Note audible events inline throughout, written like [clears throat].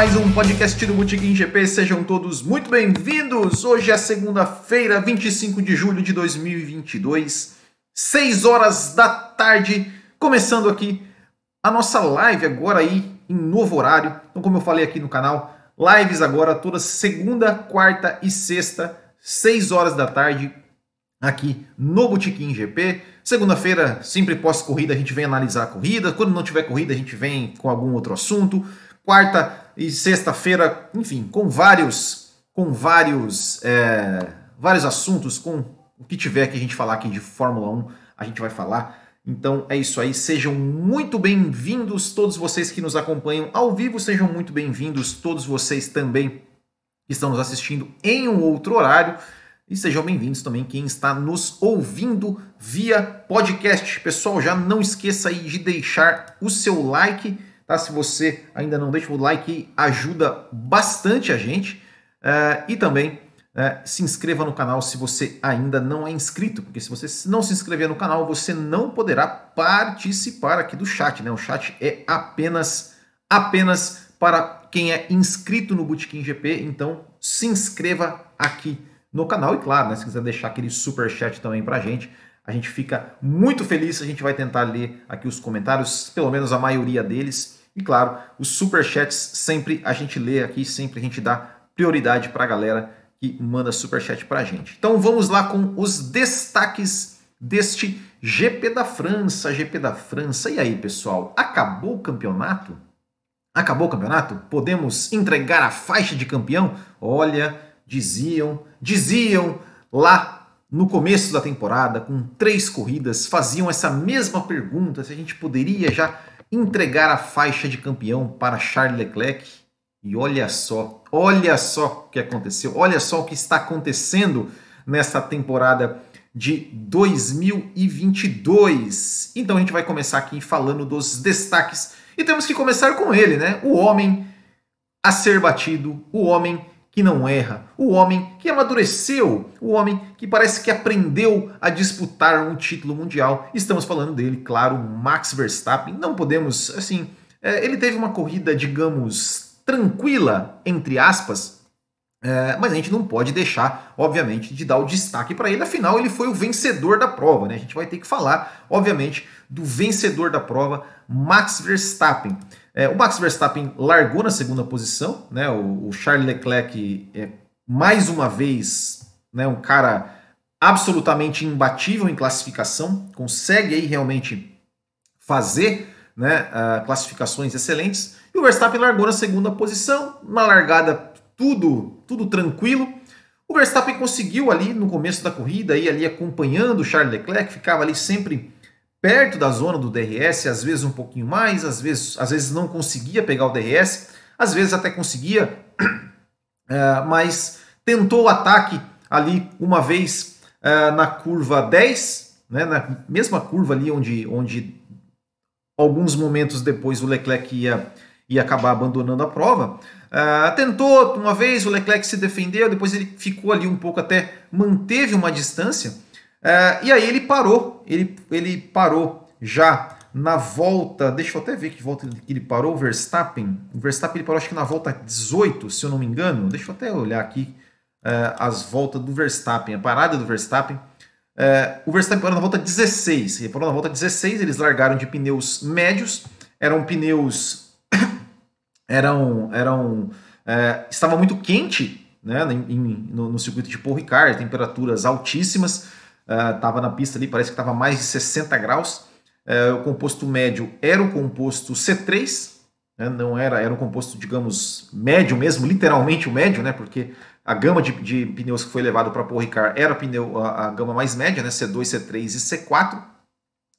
Mais um podcast do Botequim GP, sejam todos muito bem-vindos. Hoje é segunda-feira, 25 de julho de 2022, 6 horas da tarde, começando aqui a nossa live agora aí em novo horário. Então, como eu falei aqui no canal, lives agora toda segunda, quarta e sexta, 6 horas da tarde, aqui no Botequim GP. Segunda-feira, sempre pós-corrida, a gente vem analisar a corrida. Quando não tiver corrida, a gente vem com algum outro assunto. Quarta e sexta-feira, enfim, com vários, com vários, é, vários assuntos, com o que tiver que a gente falar aqui de Fórmula 1, a gente vai falar. Então é isso aí, sejam muito bem-vindos todos vocês que nos acompanham ao vivo, sejam muito bem-vindos todos vocês também que estão nos assistindo em um outro horário. E sejam bem-vindos também quem está nos ouvindo via podcast. Pessoal, já não esqueça aí de deixar o seu like, tá? Se você ainda não deixa o like, ajuda bastante a gente. Uh, e também uh, se inscreva no canal se você ainda não é inscrito, porque se você não se inscrever no canal, você não poderá participar aqui do chat, né? O chat é apenas, apenas para quem é inscrito no Bootkin GP, então se inscreva aqui no canal. E claro, né, se quiser deixar aquele super chat também para a gente, a gente fica muito feliz. A gente vai tentar ler aqui os comentários, pelo menos a maioria deles. E claro, os super chats sempre a gente lê aqui, sempre a gente dá prioridade para a galera que manda super chat para a gente. Então vamos lá com os destaques deste GP da França, GP da França. E aí, pessoal, acabou o campeonato? Acabou o campeonato? Podemos entregar a faixa de campeão? Olha, diziam, diziam lá no começo da temporada, com três corridas, faziam essa mesma pergunta se a gente poderia já entregar a faixa de campeão para Charles Leclerc. E olha só, olha só o que aconteceu, olha só o que está acontecendo nesta temporada de 2022. Então a gente vai começar aqui falando dos destaques e temos que começar com ele, né? O homem a ser batido, o homem que não erra, o homem que amadureceu, o homem que parece que aprendeu a disputar um título mundial. Estamos falando dele, claro, Max Verstappen. Não podemos, assim, é, ele teve uma corrida, digamos, tranquila, entre aspas, é, mas a gente não pode deixar, obviamente, de dar o destaque para ele. Afinal, ele foi o vencedor da prova, né? A gente vai ter que falar, obviamente, do vencedor da prova, Max Verstappen. É, o Max Verstappen largou na segunda posição, né? O, o Charles Leclerc é mais uma vez, né? Um cara absolutamente imbatível em classificação, consegue aí realmente fazer, né? Uh, classificações excelentes. E o Verstappen largou na segunda posição, uma largada tudo, tudo tranquilo. O Verstappen conseguiu ali no começo da corrida, aí, ali acompanhando o Charles Leclerc, ficava ali sempre perto da zona do DRS, às vezes um pouquinho mais, às vezes, às vezes não conseguia pegar o DRS, às vezes até conseguia, é, [clears throat] mas tentou o ataque ali uma vez é, na curva 10, né, na mesma curva ali onde, onde alguns momentos depois o Leclerc ia, ia acabar abandonando a prova. Uh, tentou uma vez, o Leclerc se defendeu, depois ele ficou ali um pouco até, manteve uma distância, é, e aí ele parou, ele, ele parou já na volta, deixa eu até ver que volta ele parou, o Verstappen. O Verstappen ele parou acho que na volta 18, se eu não me engano. Deixa eu até olhar aqui é, as voltas do Verstappen, a parada do Verstappen. É, o Verstappen parou na volta 16. Ele parou na volta 16, eles largaram de pneus médios, eram pneus. [coughs] eram. eram é, estava muito quente né, em, no, no circuito de Paul Ricard, temperaturas altíssimas estava uh, na pista ali, parece que estava mais de 60 graus. Uh, o composto médio era o composto C3, né, não era, era um composto, digamos, médio mesmo, literalmente o médio, né, porque a gama de, de pneus que foi levado para Paul Ricard era a, pneu, a, a, gama mais média, né, C2, C3 e C4.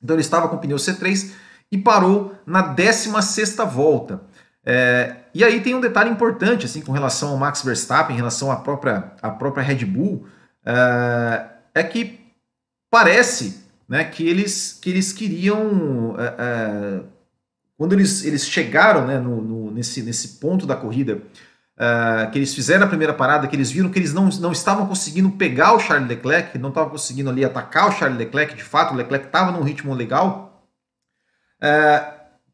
Então ele estava com o pneu C3 e parou na 16 volta. É, e aí tem um detalhe importante assim com relação ao Max Verstappen, em relação à própria, à própria Red Bull, é, é que parece né, que, eles, que eles queriam. É, é, quando eles, eles chegaram né, no, no, nesse, nesse ponto da corrida, é, que eles fizeram a primeira parada, que eles viram que eles não, não estavam conseguindo pegar o Charles Leclerc, não estavam conseguindo ali atacar o Charles Leclerc, de fato, o Leclerc estava num ritmo legal. É,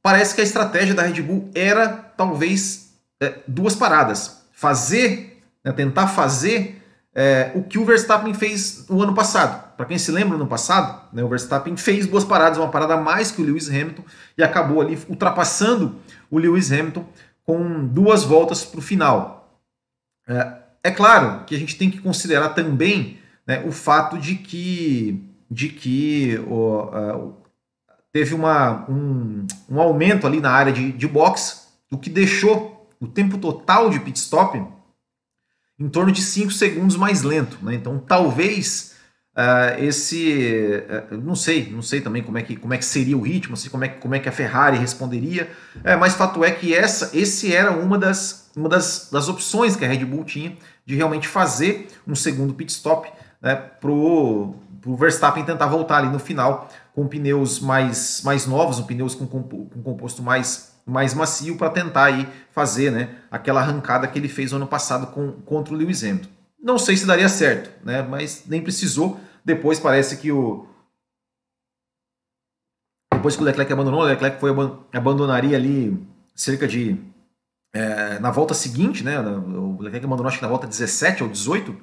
parece que a estratégia da Red Bull era talvez é, duas paradas. Fazer, né, tentar fazer é, o que o Verstappen fez no ano passado. Para quem se lembra, no passado, né, o Verstappen fez duas paradas, uma parada mais que o Lewis Hamilton e acabou ali ultrapassando o Lewis Hamilton com duas voltas para o final. É, é, claro que a gente tem que considerar também né, o fato de que, de que teve uma, um, um, aumento ali na área de, de box, o que deixou o tempo total de pit stop em torno de 5 segundos mais lento. Né? Então, talvez uh, esse. Uh, não sei, não sei também como é que, como é que seria o ritmo, assim, como, é, como é que a Ferrari responderia, uh, mas fato é que essa, esse era uma das, uma das, das opções que a Red Bull tinha de realmente fazer um segundo pit stop né, para o Verstappen tentar voltar ali no final com pneus mais, mais novos, um pneus com, com, com composto mais mais macio para tentar aí fazer né, aquela arrancada que ele fez ano passado com, contra o Lewis Hamilton. Não sei se daria certo, né, mas nem precisou. Depois parece que o. Depois que o Leclerc abandonou, o Leclerc foi abandonaria ali cerca de. É, na volta seguinte, né? O Leclerc abandonou acho que na volta 17 ou 18.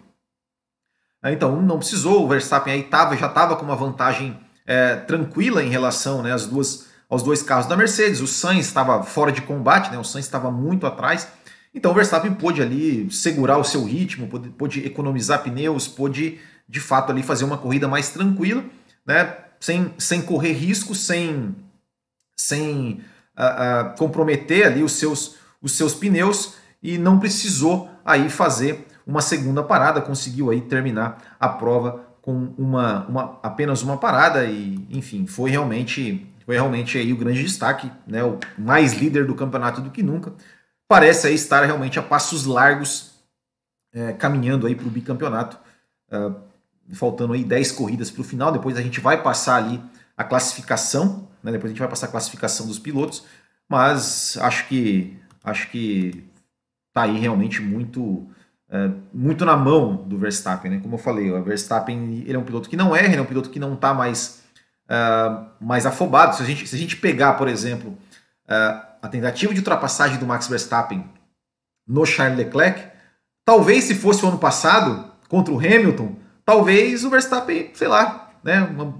Então não precisou, o Verstappen aí tava, já estava com uma vantagem é, tranquila em relação né, às duas aos dois carros da Mercedes. O Sainz estava fora de combate, né? o Sainz estava muito atrás. Então o Verstappen pôde ali segurar o seu ritmo, pôde, pôde, economizar pneus, pôde de fato ali fazer uma corrida mais tranquila, né? sem, sem correr risco, sem, sem uh, uh, comprometer ali os seus, os seus pneus e não precisou aí fazer uma segunda parada, conseguiu aí terminar a prova com uma, uma apenas uma parada e enfim foi realmente foi realmente aí o grande destaque, né, o mais líder do campeonato do que nunca. Parece aí estar realmente a passos largos, é, caminhando aí para o bicampeonato, é, faltando aí 10 corridas para o final. Depois a gente vai passar ali a classificação, né, depois a gente vai passar a classificação dos pilotos, mas acho que acho que tá aí realmente muito é, muito na mão do Verstappen, né? Como eu falei, o Verstappen ele é um piloto que não erra, ele é um piloto que não está mais uh, mais afobado. Se a, gente, se a gente pegar, por exemplo, uh, a tentativa de ultrapassagem do Max Verstappen no Charles Leclerc, talvez se fosse o ano passado, contra o Hamilton, talvez o Verstappen, sei lá, né, uma,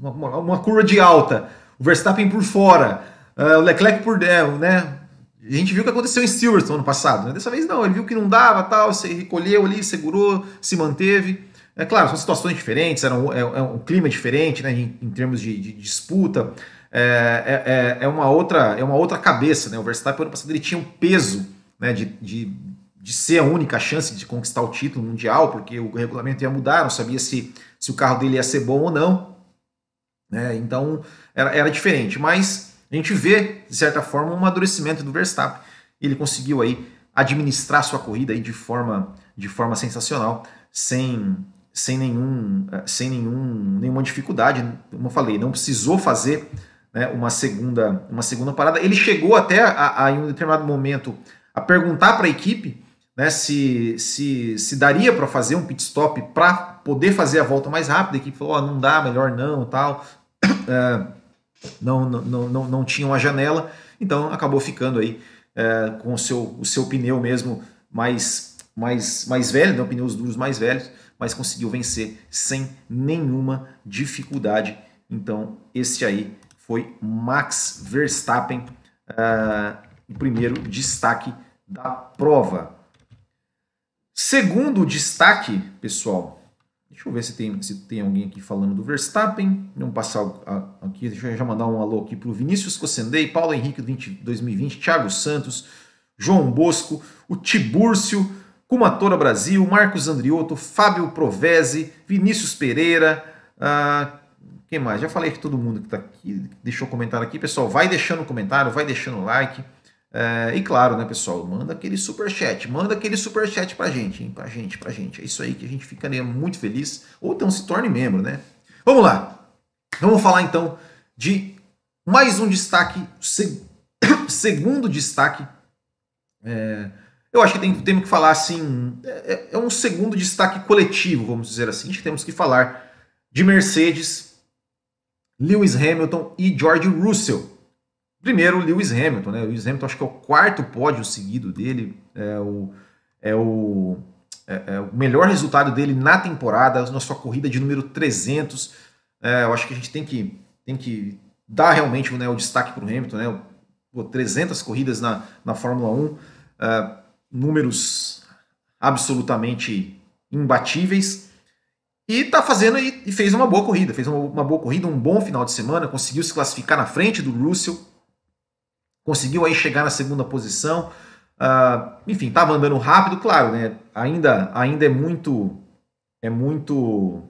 uma, uma curva de alta, o Verstappen por fora, uh, o Leclerc por dentro, né? A gente viu o que aconteceu em Silverstone ano passado. Né? Dessa vez não, ele viu que não dava, tal, se recolheu ali, segurou, se manteve. É claro, são situações diferentes, era um, é, é um clima diferente né, em, em termos de, de disputa. É, é, é, é, uma outra, é uma outra cabeça. Né? O Verstappen, ano passado, ele tinha um peso né, de, de, de ser a única chance de conquistar o título mundial, porque o regulamento ia mudar, não sabia se, se o carro dele ia ser bom ou não. Né? Então, era, era diferente. Mas a gente vê, de certa forma, um amadurecimento do Verstappen. Ele conseguiu aí administrar sua corrida aí de forma, de forma sensacional, sem sem, nenhum, sem nenhum, nenhuma dificuldade. Como eu falei, não precisou fazer né, uma, segunda, uma segunda parada. Ele chegou até a, a em um determinado momento a perguntar para a equipe né, se, se, se daria para fazer um pit stop para poder fazer a volta mais rápida. A equipe falou: oh, não dá, melhor não tal. [coughs] É, não, não, não, não tinha uma janela, então acabou ficando aí é, com o seu, o seu pneu mesmo mais, mais, mais velho, né, pneus duros mais velhos mas conseguiu vencer sem nenhuma dificuldade. Então, esse aí foi Max Verstappen, uh, o primeiro destaque da prova. Segundo destaque, pessoal, deixa eu ver se tem, se tem alguém aqui falando do Verstappen. Vamos passar aqui, deixa eu já mandar um alô aqui para o Vinícius Cocendei, Paulo Henrique 20, 2020, Thiago Santos, João Bosco, o Tibúrcio, Kumatora Brasil, Marcos Andriotto, Fábio Provese, Vinícius Pereira, uh, quem mais? Já falei que todo mundo que está aqui deixou comentário aqui. Pessoal, vai deixando comentário, vai deixando like. Uh, e claro, né, pessoal, manda aquele super chat, manda aquele super chat pra gente, hein? Pra gente, pra gente. É isso aí que a gente ficaria muito feliz. Ou então se torne membro, né? Vamos lá. Vamos falar então de mais um destaque, [coughs] segundo destaque. É, eu acho que tem, temos que falar assim, é, é, é, um segundo destaque coletivo, vamos dizer assim. Que temos que falar de Mercedes, Lewis Hamilton e George Russell. Primeiro, Lewis Hamilton, né? O Lewis Hamilton acho que é o quarto pódio seguido dele, é o, é o, é, é o melhor resultado dele na temporada, na sua corrida de número 300. É, eu acho que a gente tem que, tem que dar realmente né, o destaque para o Hamilton, né? Pô, 300 corridas na, na Fórmula 1, é, números absolutamente imbatíveis. E tá fazendo e, e fez uma boa corrida, fez uma, uma, boa corrida, um bom final de semana, conseguiu se classificar na frente do Russell, conseguiu aí chegar na segunda posição. Uh, enfim, estava andando rápido, claro, né? Ainda, ainda é muito, é muito,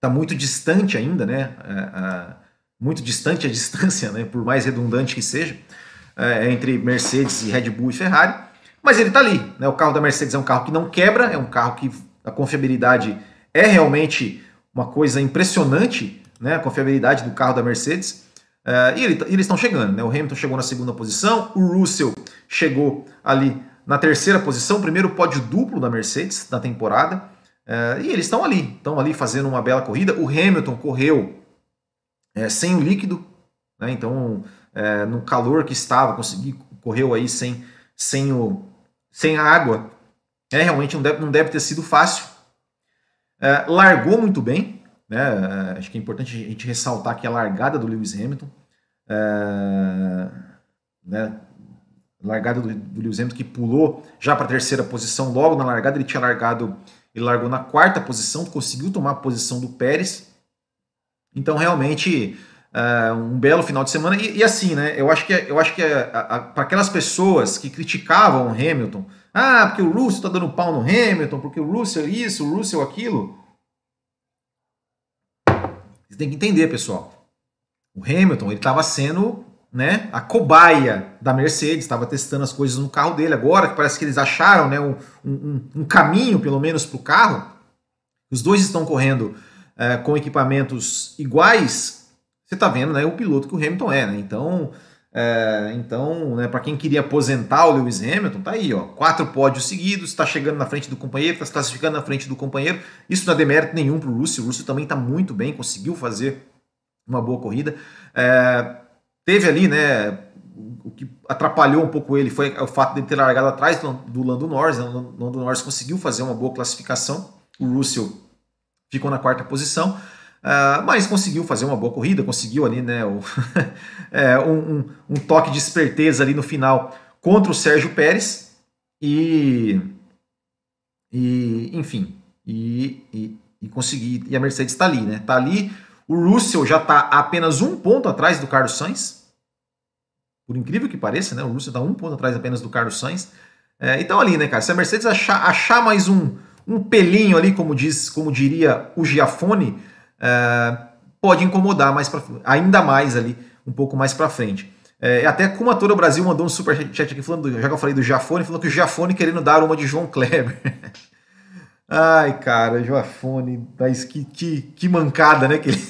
tá muito distante ainda, né? Uh, uh, muito distante a [laughs] distância, né? Por mais redundante que seja, é, entre Mercedes e Red Bull e Ferrari. Mas ele está ali, né? O carro da Mercedes é um carro que não quebra, é um carro que a confiabilidade é realmente uma coisa impressionante, né? A confiabilidade do carro da Mercedes. Uh, e ele, eles estão chegando, né? O Hamilton chegou na segunda posição, o Russell chegou ali na terceira posição, primeiro pódio duplo da Mercedes na temporada. Uh, e eles estão ali, estão ali fazendo uma bela corrida. O Hamilton correu é, sem o líquido, né? então é, no calor que estava, conseguiu correu aí sem, sem, o, sem a água. É, realmente não deve, não deve ter sido fácil. É, largou muito bem, né? É, acho que é importante a gente ressaltar que a largada do Lewis Hamilton, é, né? largada do, do, Lewis Hamilton que pulou já para a terceira posição logo na largada, ele tinha largado, ele largou na quarta posição, conseguiu tomar a posição do Pérez. Então realmente é, um belo final de semana e, e, assim, né? Eu acho que eu acho que para aquelas pessoas que criticavam o Hamilton ah, porque o Russell está dando pau no Hamilton, porque o Russell isso, o Russell aquilo. Você tem que entender, pessoal. O Hamilton ele estava sendo né, a cobaia da Mercedes, estava testando as coisas no carro dele. Agora que parece que eles acharam né, um, um, um caminho, pelo menos, para o carro, os dois estão correndo é, com equipamentos iguais. Você está vendo né, o piloto que o Hamilton é. Né? Então, é, então, né, para quem queria aposentar o Lewis Hamilton, tá aí, ó, quatro pódios seguidos, está chegando na frente do companheiro, está se classificando na frente do companheiro. Isso não é demérito nenhum para o Russell. O Russell também está muito bem, conseguiu fazer uma boa corrida. É, teve ali, né, o que atrapalhou um pouco ele foi o fato de ter largado atrás do Lando Norris. Né, o Lando Norris conseguiu fazer uma boa classificação. O Russell ficou na quarta posição. Uh, mas conseguiu fazer uma boa corrida, conseguiu ali né, o, [laughs] é, um, um, toque de esperteza ali no final contra o Sérgio Pérez e, e enfim, e, e, e conseguir, e a Mercedes está ali, né? Está ali, o Russell já está apenas um ponto atrás do Carlos Sainz, por incrível que pareça, né? O Russell está um ponto atrás apenas do Carlos Sainz. É, então ali, né, cara? Se a Mercedes achar, achar mais um, um pelinho ali, como diz, como diria o Giafone, é, pode incomodar mais pra, ainda mais ali, um pouco mais para frente. É, até como a Toda Brasil mandou um super chat aqui falando, já que eu falei do Jafone, falou que o Jafone querendo dar uma de João Kleber. [laughs] Ai, cara, Jafone, mas que, que, que mancada, né? Que ele,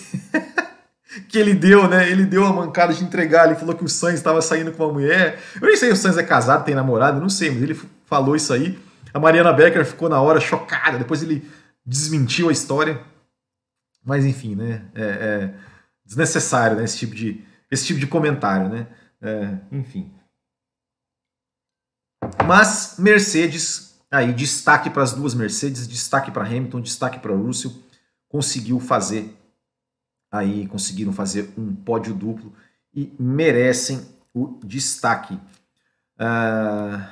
[laughs] que ele deu, né? Ele deu a mancada de entregar. Ele falou que o Sainz estava saindo com uma mulher. Eu nem sei se o Sainz é casado, tem namorado, não sei, mas ele falou isso aí. A Mariana Becker ficou na hora chocada. Depois ele desmentiu a história. Mas enfim, né? É, é desnecessário né? esse, tipo de, esse tipo de comentário, né? É, enfim. Mas Mercedes, aí destaque para as duas Mercedes, destaque para Hamilton, destaque para Russell, conseguiu fazer aí, conseguiram fazer um pódio duplo e merecem o destaque. Uh,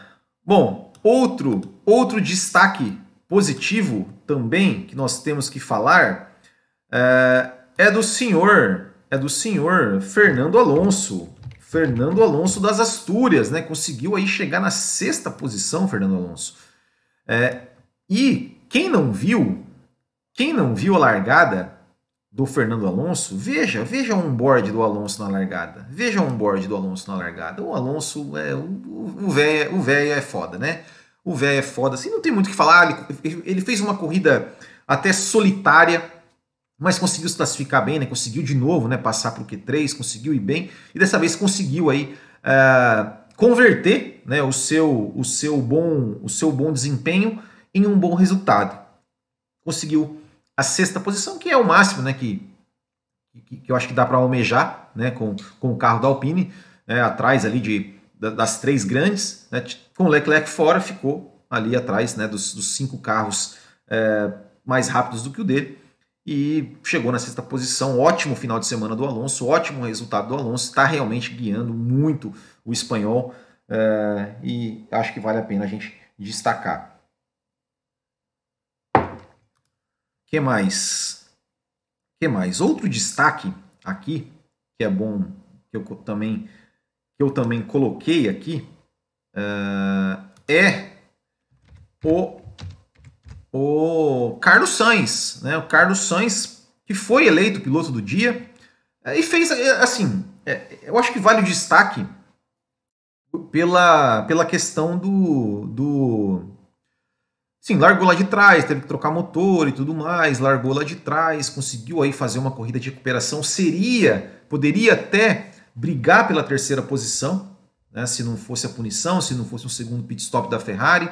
bom, outro, outro destaque positivo também que nós temos que falar é, é do senhor, é do senhor Fernando Alonso. Fernando Alonso das Astúrias, né? Conseguiu aí chegar na sexta posição, Fernando Alonso. É, e quem não viu, quem não viu a largada do Fernando Alonso, veja, veja um board do Alonso na largada. Veja um board do Alonso na largada. O Alonso é o velho, o velho é foda, né? O velho é foda. Assim, não tem muito o que falar. Ele, ele fez uma corrida até solitária mas conseguiu se classificar bem, né? Conseguiu de novo, né? Passar para o Q3, conseguiu ir bem e dessa vez conseguiu aí uh, converter, né? O seu, o seu bom, o seu bom desempenho em um bom resultado. Conseguiu a sexta posição, que é o máximo, né? Que, que, que eu acho que dá para almejar né, com, com o carro da Alpine, né, atrás ali de, das três grandes, né, com o Leclerc fora, ficou ali atrás né, dos, dos cinco carros é, mais rápidos do que o dele e chegou na sexta posição. Ótimo final de semana do Alonso, ótimo resultado do Alonso, está realmente guiando muito o espanhol é, e acho que vale a pena a gente destacar. que mais? que mais? Outro destaque aqui que é bom que eu também que eu também coloquei aqui uh, é o o Carlos Sainz, né? O Carlos Sainz que foi eleito piloto do dia uh, e fez assim, é, eu acho que vale o destaque pela, pela questão do, do Sim, largou lá de trás, teve que trocar motor e tudo mais, largou lá de trás, conseguiu aí fazer uma corrida de recuperação, seria, poderia até brigar pela terceira posição, né, se não fosse a punição, se não fosse um segundo pit stop da Ferrari,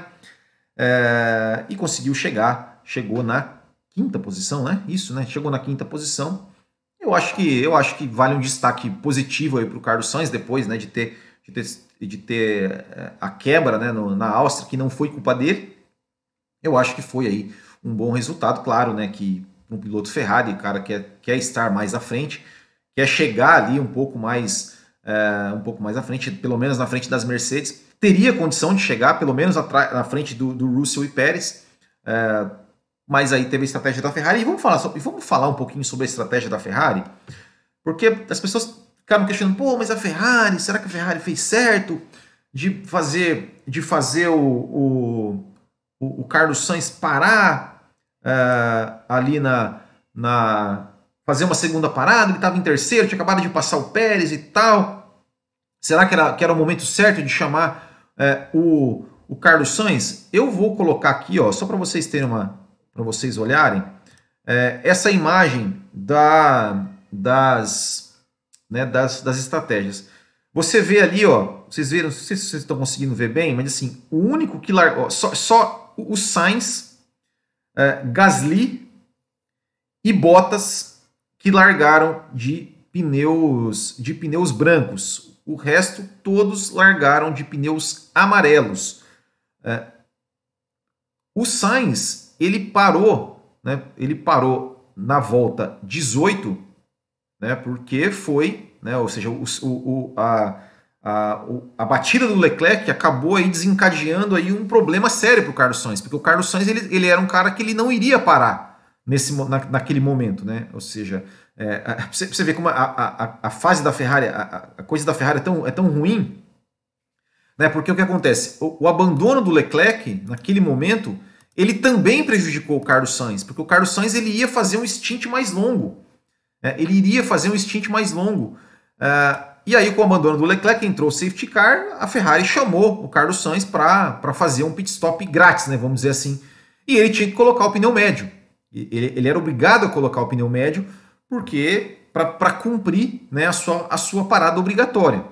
é, e conseguiu chegar, chegou na quinta posição, né? Isso, né? Chegou na quinta posição. Eu acho que eu acho que vale um destaque positivo aí para o Carlos Sainz depois, né, de ter de ter, de ter eh, a quebra, né, no, na Áustria, que não foi culpa dele eu acho que foi aí um bom resultado, claro, né, que um piloto Ferrari, o cara quer, quer estar mais à frente, quer chegar ali um pouco mais é, um pouco mais à frente, pelo menos na frente das Mercedes, teria condição de chegar pelo menos na frente do, do Russell e Pérez, é, mas aí teve a estratégia da Ferrari, e vamos falar, sobre, vamos falar um pouquinho sobre a estratégia da Ferrari, porque as pessoas ficaram questionando, pô, mas a Ferrari, será que a Ferrari fez certo de fazer, de fazer o, o o, o Carlos Sainz parar uh, ali na, na. fazer uma segunda parada, ele estava em terceiro, tinha acabado de passar o Pérez e tal. Será que era, que era o momento certo de chamar uh, o, o Carlos Sainz? Eu vou colocar aqui, ó, só para vocês terem uma. para vocês olharem, uh, essa imagem da, das, né, das, das estratégias. Você vê ali, ó, vocês viram, não sei se vocês estão conseguindo ver bem, mas assim, o único que largou, só, só o Sainz, é, Gasly e Bottas que largaram de pneus de pneus brancos. O resto todos largaram de pneus amarelos. É, o Sainz ele parou, né? Ele parou na volta 18, né? Porque foi, né? Ou seja, o, o, a, a, a batida do Leclerc acabou aí desencadeando aí um problema sério para o Carlos Sainz, porque o Carlos Sainz ele, ele era um cara que ele não iria parar nesse, na, naquele momento, né? Ou seja, é, você, você vê como a, a, a fase da Ferrari, a, a, coisa da Ferrari é tão, é tão ruim, né? Porque o que acontece? O, o abandono do Leclerc naquele momento ele também prejudicou o Carlos Sainz, porque o Carlos Sainz ele ia fazer um stint mais longo, né? ele iria fazer um stint mais longo. Uh, e aí, com o abandono do Leclerc, entrou o safety car, a Ferrari chamou o Carlos Sainz para fazer um pit stop grátis, né, vamos dizer assim. E ele tinha que colocar o pneu médio. Ele, ele era obrigado a colocar o pneu médio porque para cumprir né, a, sua, a sua parada obrigatória.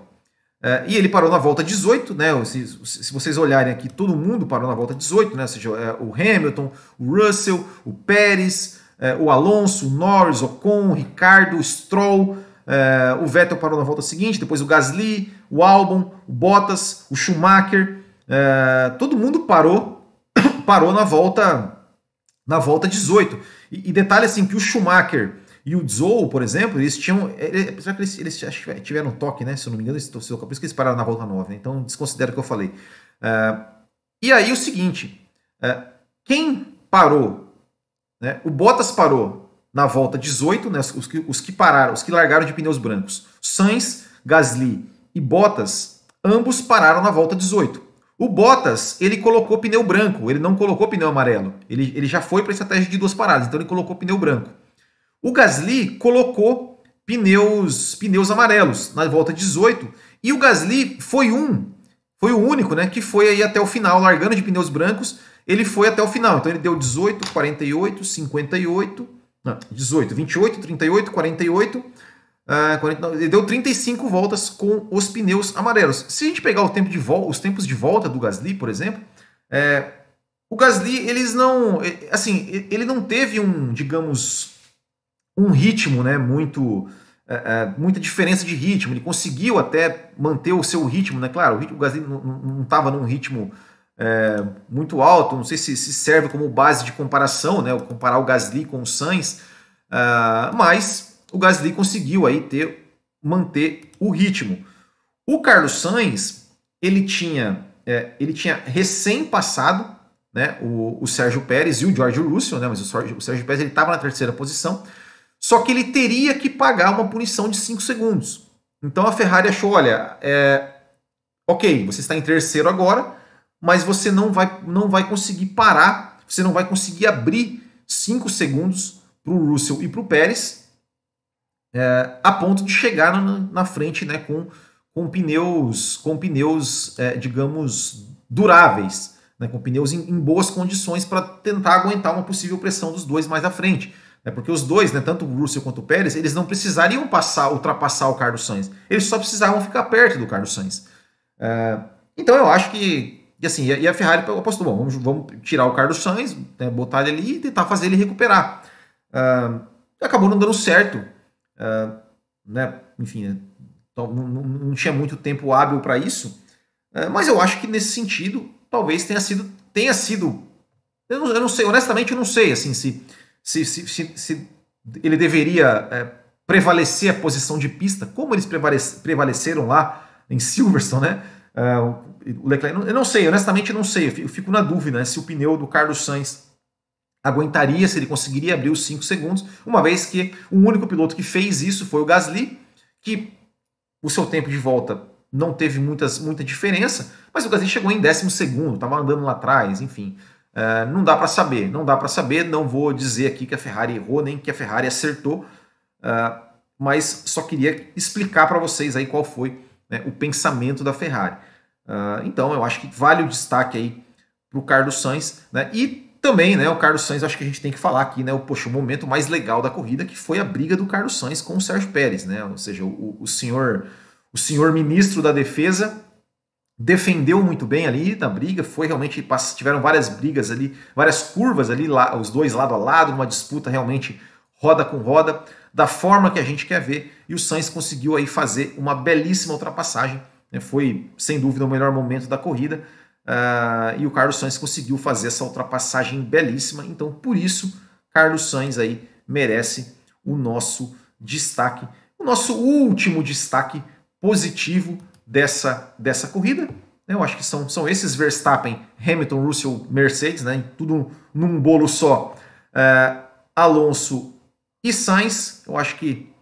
É, e ele parou na volta 18, né? Se, se, vocês olharem aqui, todo mundo parou na volta 18, né? Ou seja, é, o Hamilton, o Russell, o Pérez, é, o Alonso, o Norris, o Ocon, o Ricardo, o Stroll, é, o Vettel parou na volta seguinte, depois o Gasly, o Albon, o Bottas, o Schumacher, é, todo mundo parou, [coughs] parou na volta na volta 18. E, e, detalhe assim que o Schumacher e o Zou, por exemplo, eles tinham, apesar que eles, eles tiveram toque, né? Se eu não me engano, eles, por isso que eles pararam na volta 9, né? então desconsidera o que eu falei. É, e aí o seguinte, é, quem parou, né? O Bottas parou na volta 18, né, os, que, os que pararam, os que largaram de pneus brancos. Sainz, Gasly e Bottas, ambos pararam na volta 18. O Bottas, ele colocou pneu branco, ele não colocou pneu amarelo. Ele, ele já foi para a estratégia de duas paradas, então ele colocou pneu branco. O Gasly colocou pneus pneus amarelos na volta 18 e o Gasly foi um, foi o único, né, que foi aí até o final, largando de pneus brancos, ele foi até o final. Então ele deu 18, 48, 58, não, 18, 28, 38, 48. Uh, 40, ele deu 35 voltas com os pneus amarelos. Se a gente pegar o tempo de os tempos de volta do Gasly, por exemplo, é, o Gasly, eles não. Assim, ele não teve um, digamos, um ritmo né, muito, é, é, muita diferença de ritmo. Ele conseguiu até manter o seu ritmo, né? Claro, o, ritmo, o Gasly não estava num ritmo é, muito alto, não sei se, se, serve como base de comparação, né? Comparar o Gasly com o Sainz, uh, mas o Gasly conseguiu aí ter, manter o ritmo. O Carlos Sainz, ele tinha, é, ele tinha recém passado né, o, o Sérgio Pérez e o George Russell, né, mas o Sérgio, o Sérgio Pérez estava na terceira posição, só que ele teria que pagar uma punição de 5 segundos. Então a Ferrari achou, olha, é, ok, você está em terceiro agora, mas você não vai, não vai conseguir parar, você não vai conseguir abrir 5 segundos para o Russell e para o Pérez, é, a ponto de chegar na, na frente né, com, com pneus, com pneus é, digamos, duráveis, né, com pneus em, em boas condições para tentar aguentar uma possível pressão dos dois mais à frente. É porque os dois, né, tanto o Russell quanto o Pérez, eles não precisariam passar, ultrapassar o Carlos Sainz. Eles só precisavam ficar perto do Carlos Sainz. É, então eu acho que, e assim, e a Ferrari apostou, bom, vamos, vamos tirar o Carlos Sainz, né, botar ele ali e tentar fazer ele recuperar. É, acabou não dando certo. É, né, enfim, não, não, não, tinha muito tempo hábil para isso. Mas eu acho que nesse sentido, talvez tenha sido, tenha sido eu não, eu não sei, honestamente eu não sei assim se se, se, se, se ele deveria é, prevalecer a posição de pista, como eles prevaleceram lá em Silverstone, né? É, o Leclerc, eu não sei, honestamente não sei, eu fico na dúvida né, se o pneu do Carlos Sainz aguentaria, se ele conseguiria abrir os 5 segundos, uma vez que o único piloto que fez isso foi o Gasly, que o seu tempo de volta não teve muitas, muita diferença, mas o Gasly chegou em décimo segundo, estava andando lá atrás, enfim. Uh, não dá para saber, não dá para saber. Não vou dizer aqui que a Ferrari errou nem que a Ferrari acertou, uh, mas só queria explicar para vocês aí qual foi né, o pensamento da Ferrari. Uh, então eu acho que vale o destaque aí para o Carlos Sainz, né? E também, né, o Carlos Sainz, acho que a gente tem que falar aqui, né, o, poxa, o momento mais legal da corrida, que foi a briga do Carlos Sainz com o Sérgio Pérez, né? Ou seja, o, o senhor, o senhor ministro da Defesa defendeu muito bem ali na briga, foi realmente tiveram várias brigas ali, várias curvas ali, lá, os dois lado a lado, uma disputa realmente roda com roda, da forma que a gente quer ver, e o Sainz conseguiu aí fazer uma belíssima ultrapassagem, né? foi sem dúvida o melhor momento da corrida, uh, e o Carlos Sainz conseguiu fazer essa ultrapassagem belíssima, então por isso Carlos Sainz aí merece o nosso destaque, o nosso último destaque positivo dessa, dessa corrida. Né? Eu acho que são, são esses Verstappen, Hamilton, Russell, Mercedes, né? tudo num bolo só. É, Alonso e Sainz, eu acho que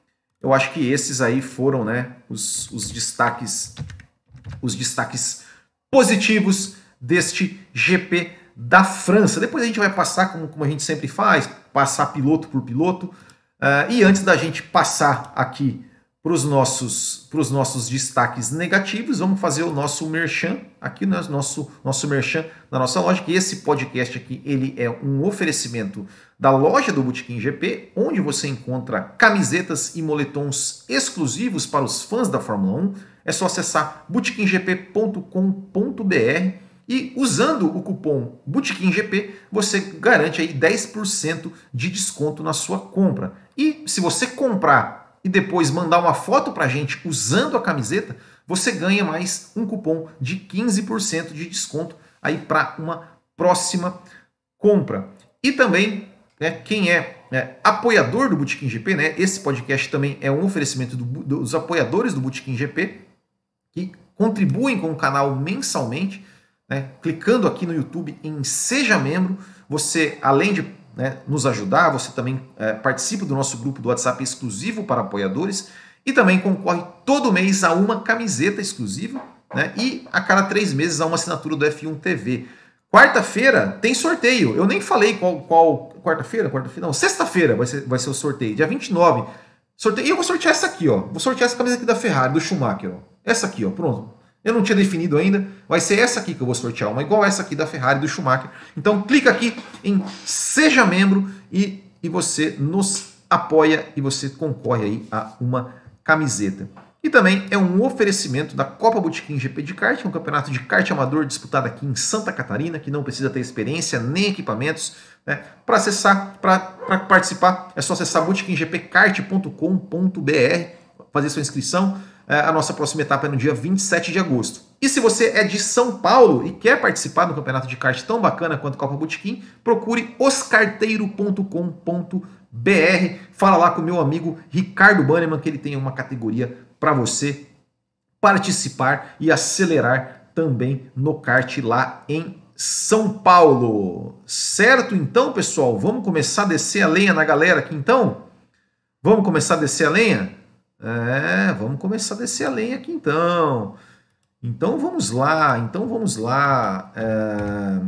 eu acho que esses aí foram né, os, os destaques os destaques positivos deste GP da França. Depois a gente vai passar, como, como a gente sempre faz, passar piloto por piloto. Uh, e antes da gente passar aqui para os nossos, nossos destaques negativos, vamos fazer o nosso merchan aqui, né, nosso, nosso merchan da nossa loja, que esse podcast aqui ele é um oferecimento da loja do Botequim GP, onde você encontra camisetas e moletons exclusivos para os fãs da Fórmula 1. É só acessar botequimgp.com.br e usando o cupom BOTEQUIMGP, você garante aí 10% de desconto na sua compra. E se você comprar e depois mandar uma foto para a gente usando a camiseta, você ganha mais um cupom de 15% de desconto aí para uma próxima compra. E também, né, quem é, é apoiador do Botequim GP, né, esse podcast também é um oferecimento do, dos apoiadores do Botequim GP, que contribuem com o canal mensalmente, né, clicando aqui no YouTube em Seja Membro, você, além de né, nos ajudar, você também é, participa do nosso grupo do WhatsApp exclusivo para apoiadores e também concorre todo mês a uma camiseta exclusiva né, e a cada três meses a uma assinatura do F1 TV. Quarta-feira tem sorteio. Eu nem falei qual. qual quarta-feira? Quarta-feira? Não, sexta-feira vai ser, vai ser o sorteio, dia 29. Sorteio. E eu vou sortear essa aqui, ó. Vou sortear essa camisa aqui da Ferrari, do Schumacher, ó. Essa aqui, ó. Pronto. Eu não tinha definido ainda. Vai ser essa aqui que eu vou sortear, uma igual essa aqui da Ferrari do Schumacher. Então clica aqui em Seja Membro e, e você nos apoia e você concorre aí a uma camiseta. E também é um oferecimento da Copa Botequim GP de kart, um campeonato de kart amador disputado aqui em Santa Catarina, que não precisa ter experiência nem equipamentos. Né? Para acessar, para participar, é só acessar botequimgpkart.com.br, fazer sua inscrição. É, a nossa próxima etapa é no dia 27 de agosto. E se você é de São Paulo e quer participar do campeonato de kart tão bacana quanto Copa Botequim, procure oscarteiro.com.br. Fala lá com o meu amigo Ricardo Banneman, que ele tem uma categoria para você participar e acelerar também no kart lá em São Paulo. Certo então, pessoal? Vamos começar a descer a lenha na galera aqui então? Vamos começar a descer a lenha? É, vamos começar a descer a lenha aqui então. Então vamos lá, então vamos lá. É...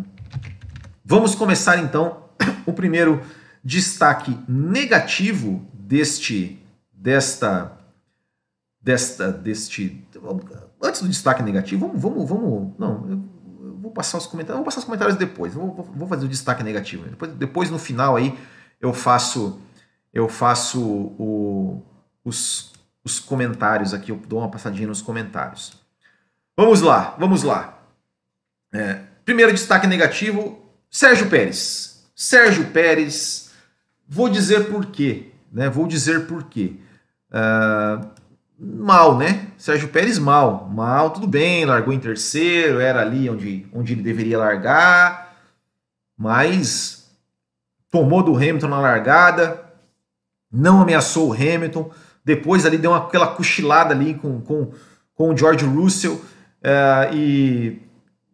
Vamos começar então [coughs] o primeiro destaque negativo deste, desta desta, deste. Antes do destaque negativo, vamos. vamos, vamos não, eu vou passar os comentários. Vou passar os comentários depois. Vou, vou fazer o destaque negativo. Depois, depois, no final, aí, eu faço. Eu faço o, os, os comentários aqui. Eu dou uma passadinha nos comentários. Vamos lá, vamos lá. É, primeiro destaque negativo: Sérgio Pérez. Sérgio Pérez, vou dizer por quê. Né? Vou dizer por quê. Uh, mal, né? Sérgio Pérez mal. Mal, tudo bem, largou em terceiro, era ali onde, onde ele deveria largar, mas tomou do Hamilton na largada, não ameaçou o Hamilton, depois ali deu uma, aquela cochilada ali com, com, com o George Russell uh, e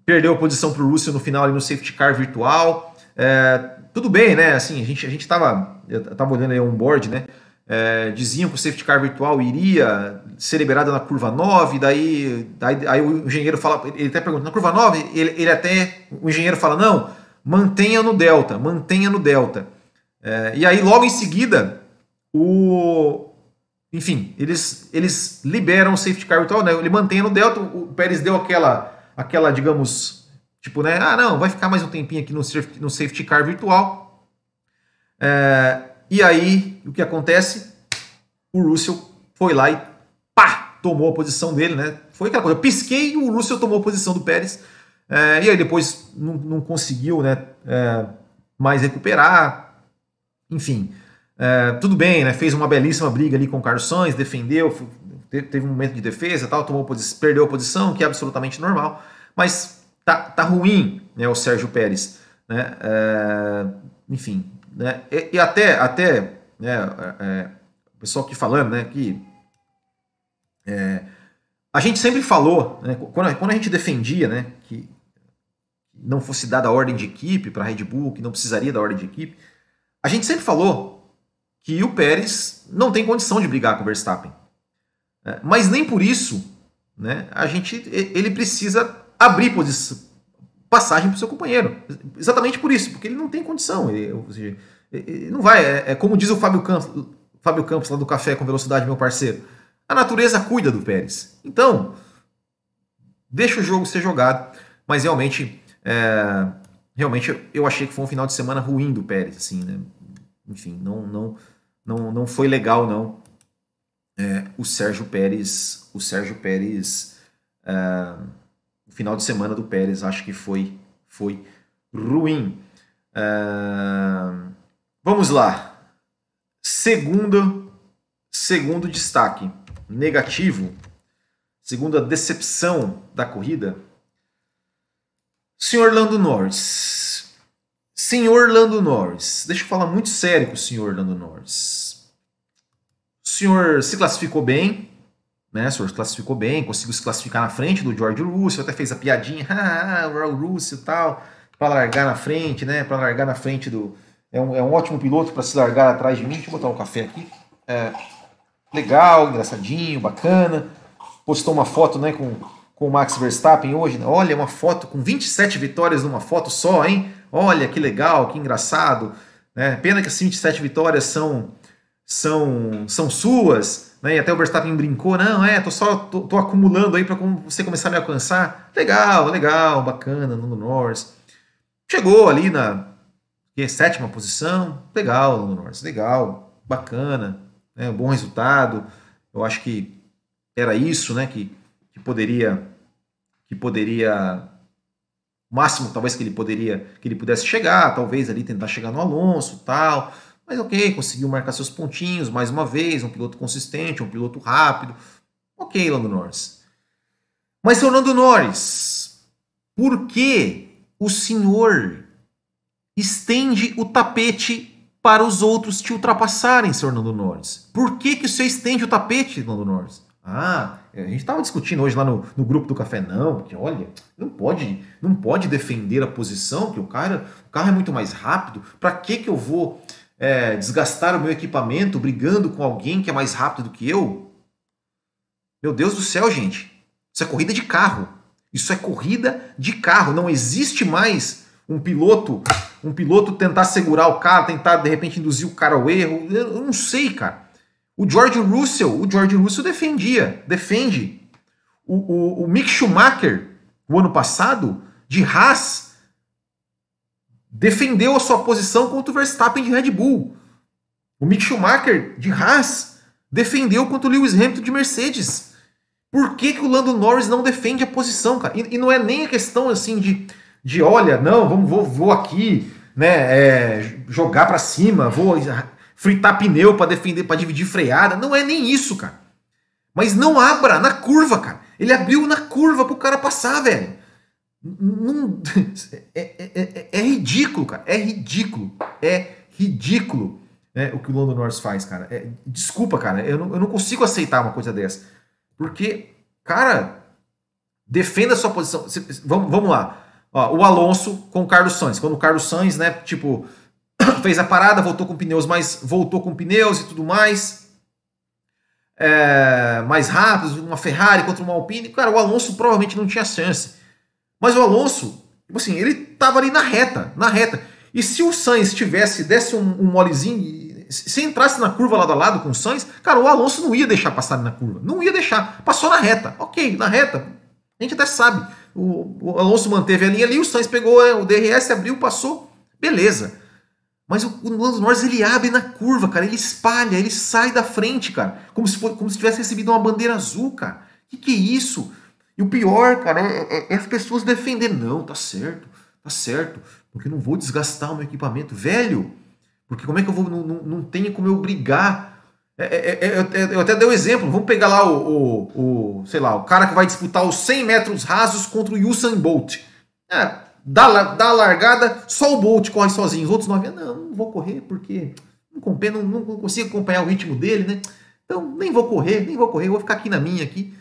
perdeu a posição para o Russell no final ali no safety car virtual. Uh, tudo bem, né? Assim, a gente, a gente tava, eu tava olhando aí um board, né? é, diziam que o safety car virtual iria ser liberado na curva 9, daí, daí aí o engenheiro fala, ele até pergunta, na curva 9, ele, ele até, o engenheiro fala, não, mantenha no delta, mantenha no delta. É, e aí logo em seguida, o, enfim, eles, eles liberam o safety car virtual, né, ele mantém no delta, o Pérez deu aquela, aquela, digamos, tipo, né, ah não, vai ficar mais um tempinho aqui no, no safety car virtual, é, e aí, o que acontece? O Russell foi lá e pá, tomou a posição dele, né? Foi aquela coisa, eu pisquei e o Russell tomou a posição do Pérez. É, e aí depois não, não conseguiu né, é, mais recuperar. Enfim, é, tudo bem, né? Fez uma belíssima briga ali com o Carlos Sainz, defendeu, teve um momento de defesa, tal, tomou perdeu a posição, que é absolutamente normal. Mas tá, tá ruim, né? O Sérgio Pérez, né? É, enfim, né? E, e até, até né, é, é, o pessoal aqui falando né, que é, a gente sempre falou, né, quando, quando a gente defendia né, que não fosse dada a ordem de equipe para a Red Bull, que não precisaria da ordem de equipe, a gente sempre falou que o Pérez não tem condição de brigar com o Verstappen. É, mas nem por isso né, a gente, ele precisa abrir posição, passagem para o seu companheiro. Exatamente por isso, porque ele não tem condição. Ele, seja, ele não vai. É, é, como diz o Fábio Campos, Fábio Campos lá do Café com Velocidade, meu parceiro. A natureza cuida do Pérez. Então, deixa o jogo ser jogado. Mas realmente, é, realmente eu achei que foi um final de semana ruim do Pérez. Assim, né? Enfim, não, não, não, não foi legal não. É, o Sérgio Pérez, o Sérgio Pérez é, o final de semana do Pérez acho que foi, foi ruim. Uh, vamos lá. Segundo, segundo destaque negativo, segunda decepção da corrida. Senhor Lando Norris. Senhor Lando Norris. Deixa eu falar muito sério com o senhor Lando Norris. O senhor se classificou bem, né? O senhor classificou bem, conseguiu se classificar na frente do George Russell, até fez a piadinha, [laughs] ah, o Russell e tal, para largar na frente, né? Para largar na frente do. É um, é um ótimo piloto para se largar atrás de mim. Deixa eu botar um café aqui. É, legal, engraçadinho, bacana. Postou uma foto, né, com, com o Max Verstappen hoje. Né? Olha, uma foto com 27 vitórias numa foto só, hein? Olha que legal, que engraçado. Né? Pena que as 27 vitórias são, são, são suas né? E até o Verstappen brincou, não, é, tô só tô, tô acumulando aí para você começar a me alcançar. Legal, legal, bacana, no Norris. Chegou ali na que, sétima posição, legal, no Norris, legal, bacana, né? bom resultado. Eu acho que era isso, né? Que, que poderia que poderia o máximo talvez que ele poderia que ele pudesse chegar, talvez ali tentar chegar no Alonso, tal. Mas ok, conseguiu marcar seus pontinhos mais uma vez, um piloto consistente, um piloto rápido. Ok, Lando Norris. Mas Fernando Norris, por que o senhor estende o tapete para os outros te ultrapassarem, Sr. Nando Norris? Por que, que você estende o tapete, Nando Norris? Ah, a gente estava discutindo hoje lá no, no, grupo do café, não, porque olha, não pode, não pode defender a posição, que o cara, o carro é muito mais rápido. Para que que eu vou é, desgastar o meu equipamento brigando com alguém que é mais rápido do que eu? Meu Deus do céu, gente, isso é corrida de carro. Isso é corrida de carro. Não existe mais um piloto, um piloto tentar segurar o cara, tentar de repente induzir o cara ao erro. Eu não sei, cara. O George Russell, o George Russell defendia, defende. O, o, o Mick Schumacher, o ano passado, de Haas, defendeu a sua posição contra o Verstappen de Red Bull. O Mick Schumacher, de Haas, defendeu contra o Lewis Hamilton de Mercedes. Por que, que o Lando Norris não defende a posição, cara? E, e não é nem a questão assim de, de olha, não, vamos, vou, vou aqui, né, é, jogar para cima, vou fritar pneu para defender, para dividir freada. Não é nem isso, cara. Mas não abra na curva, cara. Ele abriu na curva pro cara passar, velho. Não, [laughs] é, é, é, é, ridículo, cara. É ridículo. É ridículo né, o que o Lando Norris faz, cara. É, desculpa, cara. Eu não, eu não consigo aceitar uma coisa dessa. Porque, cara, defenda a sua posição. Vamos, vamos lá. Ó, o Alonso com o Carlos Sainz. Quando o Carlos Sainz, né, tipo, fez a parada, voltou com pneus mais. voltou com pneus e tudo mais. É, mais rápidos, uma Ferrari contra uma Alpine. Cara, o Alonso provavelmente não tinha chance. Mas o Alonso, tipo assim, ele tava ali na reta, na reta. E se o Sainz tivesse, desse um, um molezinho, se entrasse na curva lado a lado com o Sainz, cara, o Alonso não ia deixar passar na curva. Não ia deixar. Passou na reta. Ok, na reta. A gente até sabe. O, o Alonso manteve a linha ali, o Sainz pegou é, o DRS, abriu, passou. Beleza. Mas o, o Lando Norris ele abre na curva, cara. Ele espalha, ele sai da frente, cara. Como se, for, como se tivesse recebido uma bandeira azul, cara. Que que é isso? E o pior, cara, é, é, é as pessoas defendendo. Não, tá certo, tá certo. Porque não vou desgastar o meu equipamento. Velho, porque como é que eu vou. Não, não, não tenho como eu brigar. É, é, é, eu até dei o um exemplo. Vamos pegar lá o, o, o, sei lá, o cara que vai disputar os 100 metros rasos contra o Usain Bolt. É, dá, dá a largada, só o Bolt corre sozinho. Os outros não, não, não vou correr porque não, não, não consigo acompanhar o ritmo dele, né? Então nem vou correr, nem vou correr, vou ficar aqui na minha aqui.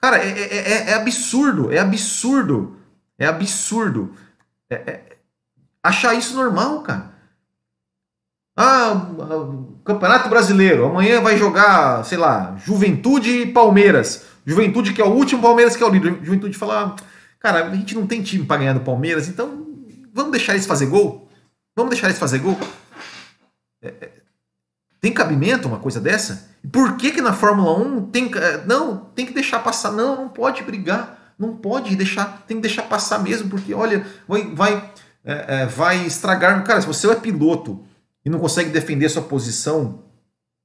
Cara, é, é, é, é absurdo, é absurdo, é absurdo. É, é, achar isso normal, cara. Ah, Campeonato Brasileiro, amanhã vai jogar, sei lá, Juventude e Palmeiras. Juventude que é o último, Palmeiras que é o líder. Juventude fala, Cara, a gente não tem time para ganhar do Palmeiras, então vamos deixar eles fazer gol? Vamos deixar eles fazer gol? É, é, tem cabimento uma coisa dessa? Por que que na Fórmula 1 tem é, não tem que deixar passar? Não, não pode brigar, não pode deixar, tem que deixar passar mesmo, porque olha, vai vai é, é, vai estragar. Cara, se você é piloto e não consegue defender sua posição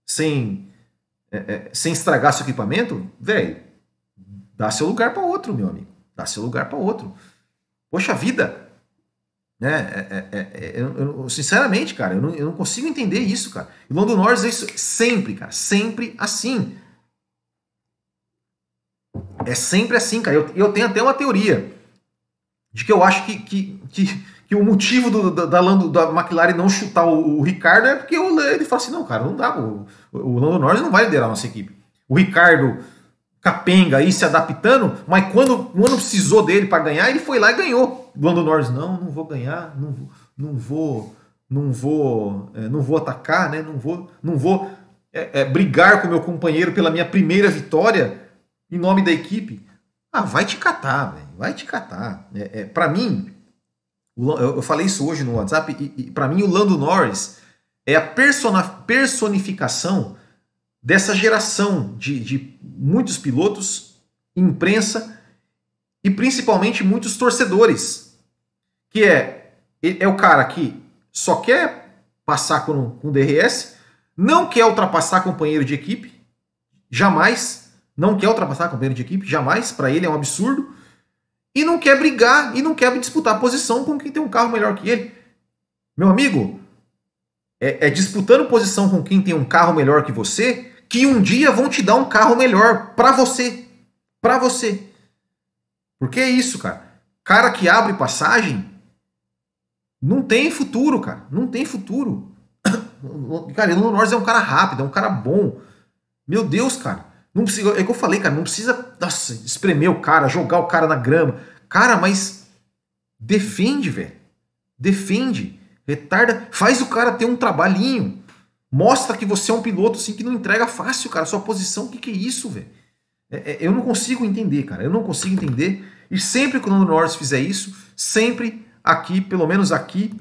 sem sem estragar seu equipamento, velho, dá seu lugar para outro, meu amigo. Dá seu lugar para outro. Poxa vida! Né? É, é, é, é eu, eu, sinceramente, cara, eu não, eu não, consigo entender isso, cara. E o Lando Norris é isso sempre, cara. Sempre assim. É sempre assim, cara. Eu, eu tenho até uma teoria de que eu acho que, que, que, que o motivo do, da, da, Lando, da McLaren não chutar o, o Ricardo é porque o, ele fala assim: não, cara, não dá. O, o Lando Norris não vai liderar a nossa equipe. O Ricardo capenga aí se adaptando, mas quando o precisou dele para ganhar, ele foi lá e ganhou. Lando Norris, não, não vou ganhar, não, não vou, não vou, é, não vou atacar, né? Não vou, não vou é, é, brigar com meu companheiro pela minha primeira vitória em nome da equipe. Ah, vai te catar, vai te catar. É, é para mim, eu falei isso hoje no WhatsApp e, e para mim o Lando Norris é a personificação dessa geração de, de muitos pilotos, imprensa e principalmente muitos torcedores, que é, é o cara que só quer passar com, com DRS, não quer ultrapassar companheiro de equipe, jamais, não quer ultrapassar companheiro de equipe, jamais, para ele é um absurdo, e não quer brigar e não quer disputar posição com quem tem um carro melhor que ele. Meu amigo, é, é disputando posição com quem tem um carro melhor que você que um dia vão te dar um carro melhor para você. Para você. Porque é isso, cara. Cara que abre passagem não tem futuro, cara. Não tem futuro. [coughs] Cara, o Norris é um cara rápido, é um cara bom. Meu Deus, cara. Não precisa, é que eu falei, cara. Não precisa nossa, espremer o cara, jogar o cara na grama. Cara, mas defende, velho. Defende. Retarda. Faz o cara ter um trabalhinho. Mostra que você é um piloto assim que não entrega fácil, cara. Sua posição, o que, que é isso, velho? É, é, eu não consigo entender, cara. Eu não consigo entender. E sempre que o Lando Norris fizer isso, sempre aqui, pelo menos aqui,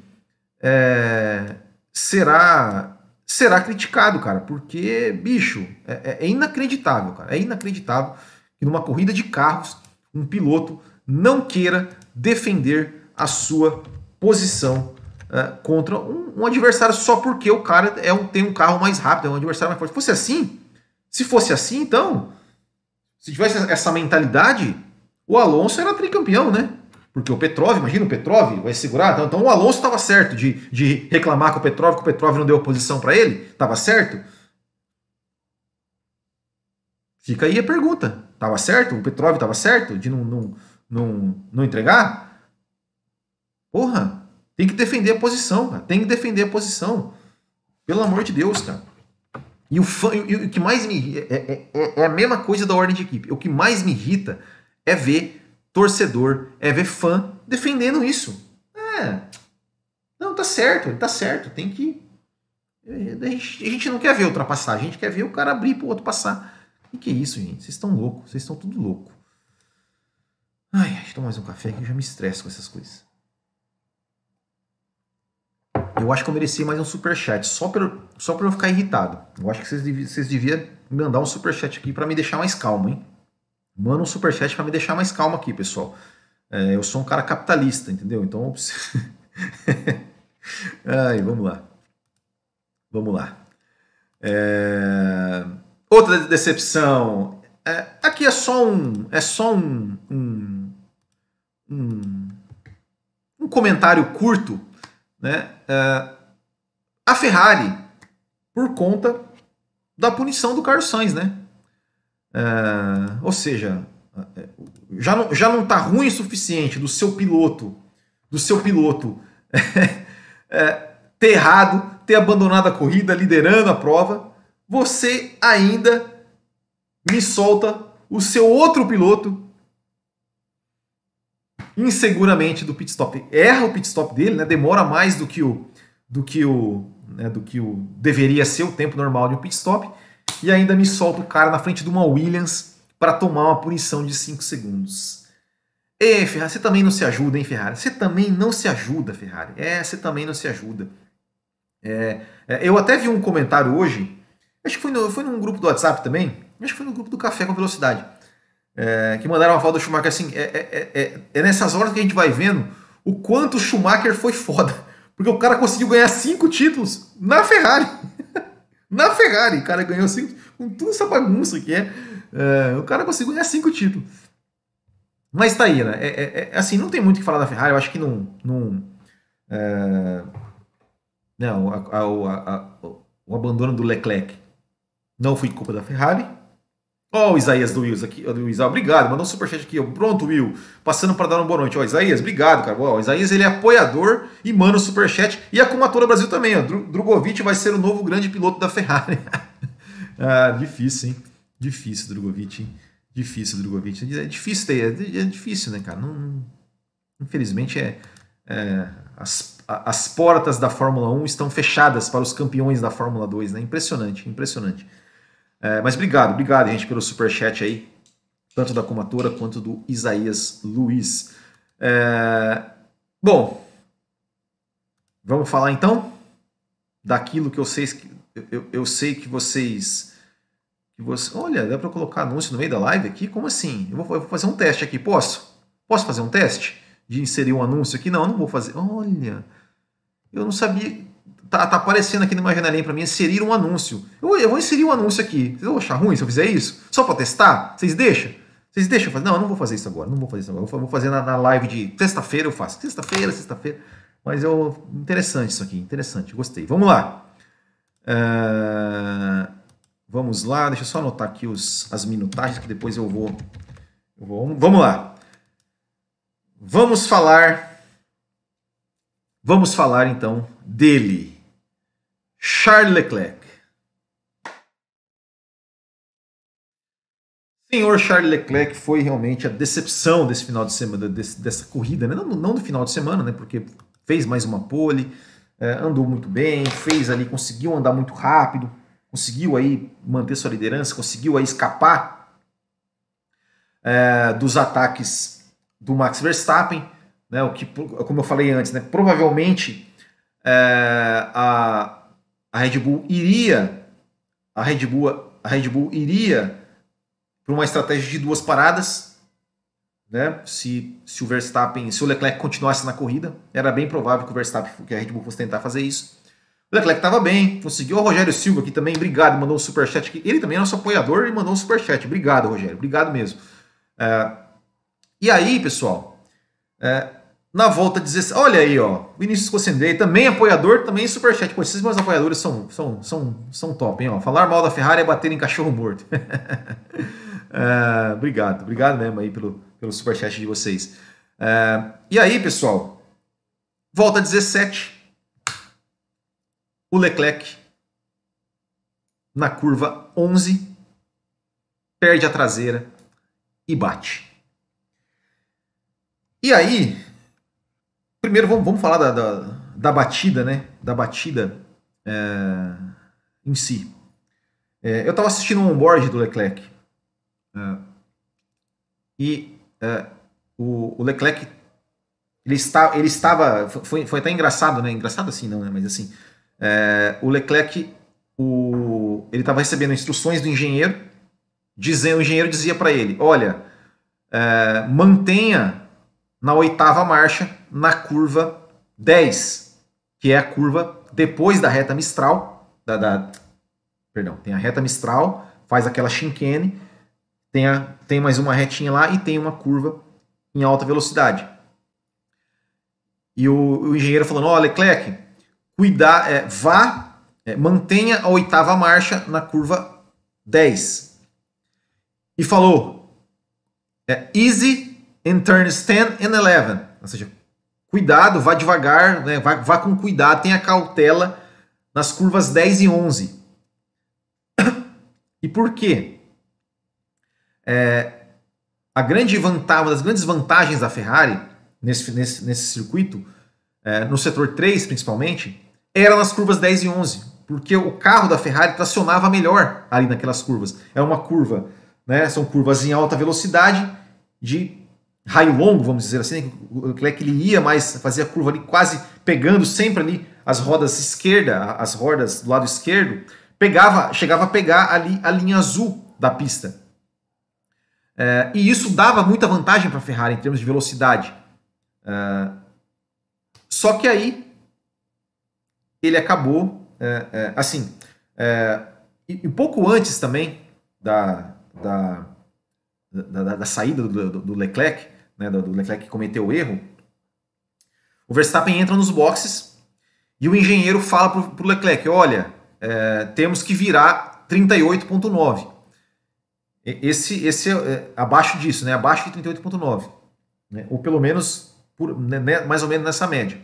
é, será será criticado, cara. Porque, bicho, é, é, é inacreditável, cara. É inacreditável que numa corrida de carros, um piloto não queira defender a sua posição uh, contra um, um, adversário só porque o cara é um, tem um carro mais rápido, é um adversário mais forte. Se fosse assim, se fosse assim, então, se tivesse essa mentalidade, o Alonso era tricampeão, né? Porque o Petrov, imagina o Petrov, vai segurar. Então, então o Alonso estava certo de, de reclamar com o Petrov, que o Petrov não deu oposição para ele. Estava certo? Fica aí a pergunta. Estava certo? O Petrov estava certo de não, não, não, não entregar? Porra, tem que defender a posição, cara. Tem que defender a posição. Pelo amor de Deus, cara. E o, fã, e o que mais me é, é, é, é a mesma coisa da ordem de equipe. O que mais me irrita é ver torcedor, é ver fã defendendo isso. É. Não, tá certo, tá certo. Tem que. A gente não quer ver ultrapassar, a gente quer ver o cara abrir pro outro passar. O que é isso, gente? Vocês estão loucos, vocês estão tudo louco. Ai, deixa eu tomar mais um café que eu já me estresso com essas coisas. Eu acho que eu mereci mais um superchat, só para só pra eu ficar irritado. Eu acho que vocês, vocês deviam mandar um superchat aqui para me deixar mais calmo, hein? Manda um superchat para me deixar mais calmo aqui, pessoal. É, eu sou um cara capitalista, entendeu? Então eu preciso... [laughs] Ai, vamos lá. Vamos lá. É... Outra decepção. É, aqui é só um. É só um, um, um, um comentário curto. Né? É, a Ferrari, por conta da punição do Carlos Sainz, né? É, ou seja, já não, já não tá ruim o suficiente do seu piloto, do seu piloto [laughs] é, ter errado, ter abandonado a corrida, liderando a prova, você ainda me solta o seu outro piloto inseguramente do pit stop. Erra o pit stop dele, né? demora mais do que o do que o né, do que o deveria ser o tempo normal de um pit stop e ainda me solta o cara na frente de uma Williams para tomar uma punição de 5 segundos. Ei, Ferrari, você também não se ajuda, hein, Ferrari? Você também não se ajuda, Ferrari. É, você também não se ajuda. É, é, eu até vi um comentário hoje, acho que foi, no, foi num grupo do WhatsApp também, acho que foi no grupo do Café com Velocidade, é, que mandaram uma foto do Schumacher assim, é, é, é, é, nessas horas que a gente vai vendo o quanto o Schumacher foi foda, porque o cara conseguiu ganhar cinco títulos na Ferrari. [laughs] na Ferrari. O cara ganhou cinco, com toda essa bagunça que é, é, o cara conseguiu ganhar cinco títulos. Mas tá aí, né? É, é, é, assim, não tem muito o que falar da Ferrari. Eu acho que não. não é, não, a, a, a, o abandono do Leclerc não foi culpa da Ferrari. Ó, oh, Isaías do Wills aqui, do Wills, obrigado, mandou um superchat aqui, pronto, Will, passando para dar uma boa noite. Ó, Isaías, obrigado, cara. Ó, Isaías, ele é apoiador e manda o superchat, e a Kumatora Brasil também, ó. Drogovic vai ser o novo grande piloto da Ferrari. [laughs] ah, difícil, hein? Difícil, Drogovic, hein? Difícil, Drogovic. É difícil ter, é, é difícil, né, cara? Não, infelizmente, é, é as, as portas da Fórmula 1 estão fechadas para os campeões da Fórmula 2, né? Impressionante, impressionante. É, mas obrigado, obrigado, gente, pelo superchat aí, tanto da Comatora quanto do Isaías Luiz. É, bom, vamos falar então daquilo que eu sei que eu, eu sei que vocês que você, olha, dá para colocar anúncio no meio da live aqui? Como assim? Eu vou, eu vou, fazer um teste aqui, posso? Posso fazer um teste de inserir um anúncio aqui? Não, não vou fazer. Olha, eu não sabia. Tá, tá aparecendo aqui numa janelinha para mim inserir um anúncio. Eu, eu vou inserir um anúncio aqui. Vocês vão achar ruim se eu fizer isso? Só para testar? Vocês deixam? Vocês deixam eu fazer? Não, eu não vou fazer isso agora. Não vou fazer isso agora. Eu vou fazer na, na live de sexta-feira eu faço. Sexta-feira, sexta-feira. Mas eu interessante isso aqui, interessante. Gostei. Vamos lá. Uh, vamos lá. Deixa eu só anotar aqui os, as minutagens que depois eu vou, eu vou. Vamos lá. Vamos falar. Vamos falar então dele, Charles Leclerc. senhor Charles Leclerc foi realmente a decepção desse final de semana, desse, dessa corrida, né? não, não do final de semana, né? porque fez mais uma pole, é, andou muito bem, fez ali, conseguiu andar muito rápido, conseguiu aí manter sua liderança, conseguiu aí escapar é, dos ataques do Max Verstappen, né? O que, como eu falei antes, né? Provavelmente é, a, a Red Bull iria, a Red Bull, a Red Bull iria por uma estratégia de duas paradas, né? Se, se o Verstappen, se o Leclerc continuasse na corrida, era bem provável que o Verstappen, que a Red Bull fosse tentar fazer isso. O Leclerc estava bem, conseguiu. O Rogério Silva aqui também, obrigado, mandou um superchat aqui. Ele também é nosso apoiador e mandou um superchat. Obrigado, Rogério, obrigado mesmo. É, e aí, pessoal, é, na volta 16, olha aí, ó, Vinícius Cossendei, também apoiador, também superchat. Pô, esses meus apoiadores são, são, são, são top, hein? Ó. Falar mal da Ferrari é bater em cachorro morto. [laughs] É, obrigado, obrigado mesmo aí pelo, pelo superchat de vocês. É, e aí, pessoal, volta 17. O Leclerc na curva 11 perde a traseira e bate. E aí, primeiro vamos, vamos falar da, da, da, batida, né? Da batida é, em si. É, eu estava assistindo um onboard do Leclerc é. e o, o, Leclerc ele, está, ele estava. Foi, foi até engraçado, né? Engraçado assim, não, né? Mas assim, é, o Leclerc o, ele estava recebendo instruções do engenheiro, dizendo, o engenheiro dizia para ele: olha, é, mantenha na oitava marcha na curva 10, que é a curva depois da reta Mistral, da, da perdão, tem a reta Mistral, faz aquela chicane tem, a, tem mais uma retinha lá e tem uma curva em alta velocidade. E o, o engenheiro falando, oh, Leclerc, cuidar, é, vá, é, mantenha a oitava marcha na curva 10. E falou, é, easy in turns 10 and 11. Ou seja, cuidado, vá devagar, né, vá, vá com cuidado, tenha cautela nas curvas 10 e 11. E por quê? É, a grande vantagem, uma das grandes vantagens da Ferrari nesse, nesse, nesse circuito, é, no setor 3 principalmente, era nas curvas 10 e 11, porque o carro da Ferrari tracionava melhor ali naquelas curvas. É uma curva, né, são curvas em alta velocidade, de raio longo, vamos dizer assim, o Leclerc ele ia mais, fazia a curva ali quase pegando sempre ali as rodas esquerda, as rodas do lado esquerdo, pegava, chegava a pegar ali a linha azul da pista. É, e isso dava muita vantagem para a Ferrari em termos de velocidade. É, só que aí ele acabou, é, é assim, é, e, um pouco antes também da, da, da, da saída do, do, Leclerc, né, do Leclerc que cometeu o erro, o Verstappen entra nos boxes e o engenheiro fala para o Leclerc: olha, é, temos que virar 38,9. Esse, esse é, é, abaixo disso, né? abaixo de 38,9. Né? Ou pelo menos por, né, né, mais ou menos nessa média.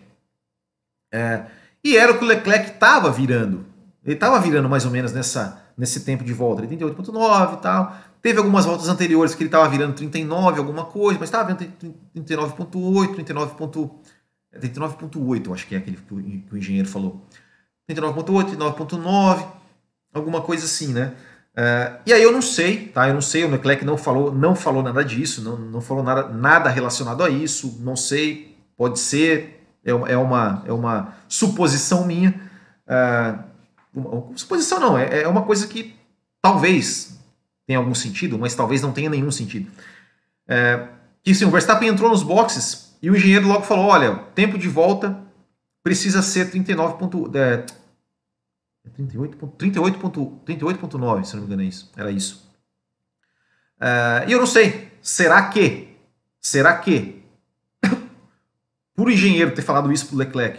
É, e era o que o Leclerc estava virando. Ele estava virando mais ou menos nessa, nesse tempo de volta, 38,9 e tal. Teve algumas voltas anteriores que ele estava virando 39, alguma coisa, mas estava vendo 39,8, 39,8, 39,8, acho que é aquele que o, que o engenheiro falou. 39,8, 39,9, alguma coisa assim, né? Uh, e aí eu não sei, tá? Eu não sei, o Leclerc não falou, não falou nada disso, não, não falou nada, nada relacionado a isso, não sei, pode ser, é, é, uma, é uma suposição minha. Uh, uma, suposição não, é, é uma coisa que talvez tenha algum sentido, mas talvez não tenha nenhum sentido. Uh, que sim, o Verstappen entrou nos boxes e o engenheiro logo falou: olha, tempo de volta precisa ser 39. Ponto, é, 38.9, 38, 38 se não me engano é isso. Era isso. Uh, e eu não sei. Será que? Será que? [coughs] Por engenheiro ter falado isso pro Leclerc,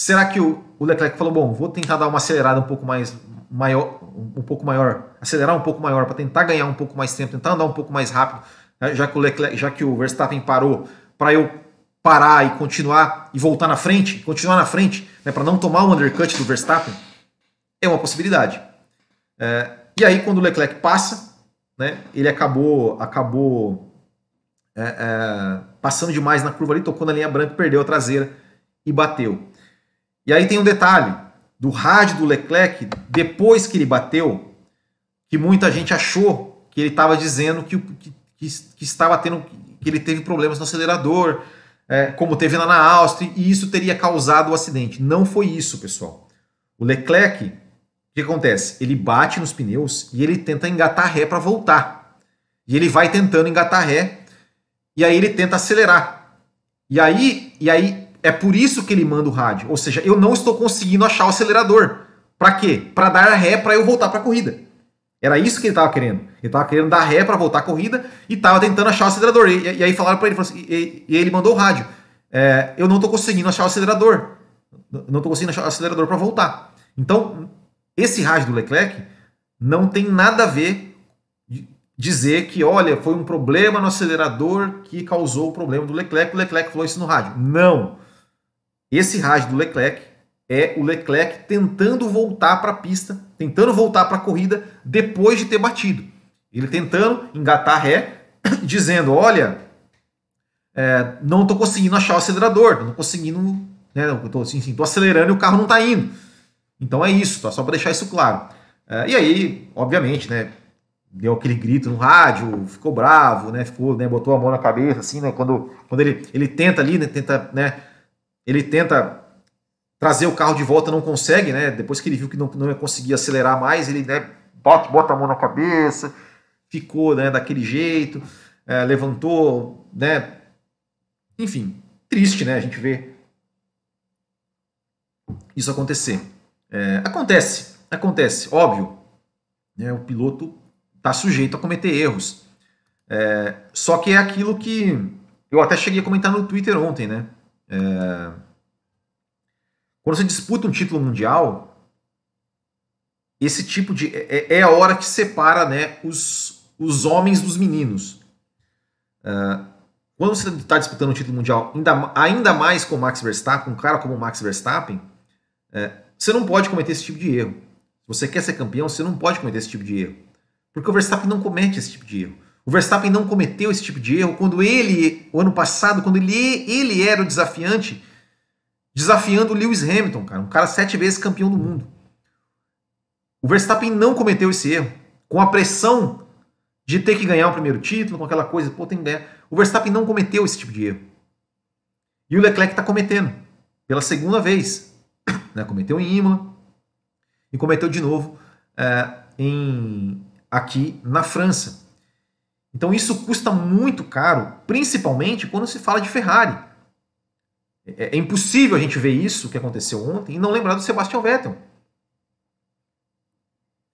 será que o, Leclerc falou, bom, vou tentar dar uma acelerada um pouco mais maior, um pouco maior, acelerar um pouco maior para tentar ganhar um pouco mais tempo, tentar andar um pouco mais rápido, né, já que o Leclerc, já que o Verstappen parou, para eu parar e continuar e voltar na frente, continuar na frente, né, para não tomar o undercut do Verstappen, é uma possibilidade. É, e aí quando o Leclerc passa, né, ele acabou acabou é, é, passando demais na curva ali, tocou na linha branca, perdeu a traseira e bateu. E aí tem um detalhe do rádio do Leclerc depois que ele bateu, que muita gente achou que ele estava dizendo que, que, que, estava tendo que ele teve problemas no acelerador, é, como teve lá na Áustria, e isso teria causado o acidente. Não foi isso, pessoal. O Leclerc, o que acontece? Ele bate nos pneus e ele tenta engatar ré para voltar. E ele vai tentando engatar ré e aí ele tenta acelerar. E aí, e aí é por isso que ele manda o rádio. Ou seja, eu não estou conseguindo achar o acelerador. Para quê? Para dar ré para eu voltar para a corrida. Era isso que ele estava querendo. Ele estava querendo dar ré para voltar à corrida e estava tentando achar o acelerador. E, e aí falaram para ele, assim, e, e, ele mandou o rádio. É, eu não estou conseguindo achar o acelerador. Não estou conseguindo achar o acelerador para voltar. Então, esse rádio do Leclerc não tem nada a ver dizer que, olha, foi um problema no acelerador que causou o problema do Leclerc. O Leclerc falou isso no rádio. Não. Esse rádio do Leclerc é o Leclerc tentando voltar para a pista, tentando voltar para a corrida depois de ter batido. Ele tentando engatar ré, [coughs] dizendo: Olha, é, não estou conseguindo achar o acelerador, não conseguindo, né, estou assim, acelerando e o carro não está indo. Então é isso, tá? só para deixar isso claro. É, e aí, obviamente, né, deu aquele grito no rádio, ficou bravo, né, ficou, né, botou a mão na cabeça, assim, né, quando, quando ele, ele tenta ali, né, tenta, né, ele tenta trazer o carro de volta, não consegue, né? Depois que ele viu que não, não ia conseguir acelerar mais, ele né, bota, bota a mão na cabeça, ficou né, daquele jeito, é, levantou, né? Enfim, triste, né? A gente vê isso acontecer. É, acontece, acontece, óbvio. Né, o piloto está sujeito a cometer erros. É, só que é aquilo que eu até cheguei a comentar no Twitter ontem, né? É... Quando você disputa um título mundial, esse tipo de. É, é, é a hora que separa né, os, os homens dos meninos. É... Quando você está disputando um título mundial, ainda, ainda mais com Max Verstappen, um cara como o Max Verstappen, é, você não pode cometer esse tipo de erro. Se você quer ser campeão, você não pode cometer esse tipo de erro. Porque o Verstappen não comete esse tipo de erro. O Verstappen não cometeu esse tipo de erro quando ele, o ano passado, quando ele, ele era o desafiante, desafiando o Lewis Hamilton, cara, um cara sete vezes campeão do mundo. O Verstappen não cometeu esse erro. Com a pressão de ter que ganhar o primeiro título, com aquela coisa, pô, tem ideia. O Verstappen não cometeu esse tipo de erro. E o Leclerc está cometendo, pela segunda vez. [coughs] Né? Cometeu em Imola e cometeu de novo é, em, aqui na França. Então isso custa muito caro, principalmente quando se fala de Ferrari. É, é impossível a gente ver isso que aconteceu ontem e não lembrar do Sebastian Vettel.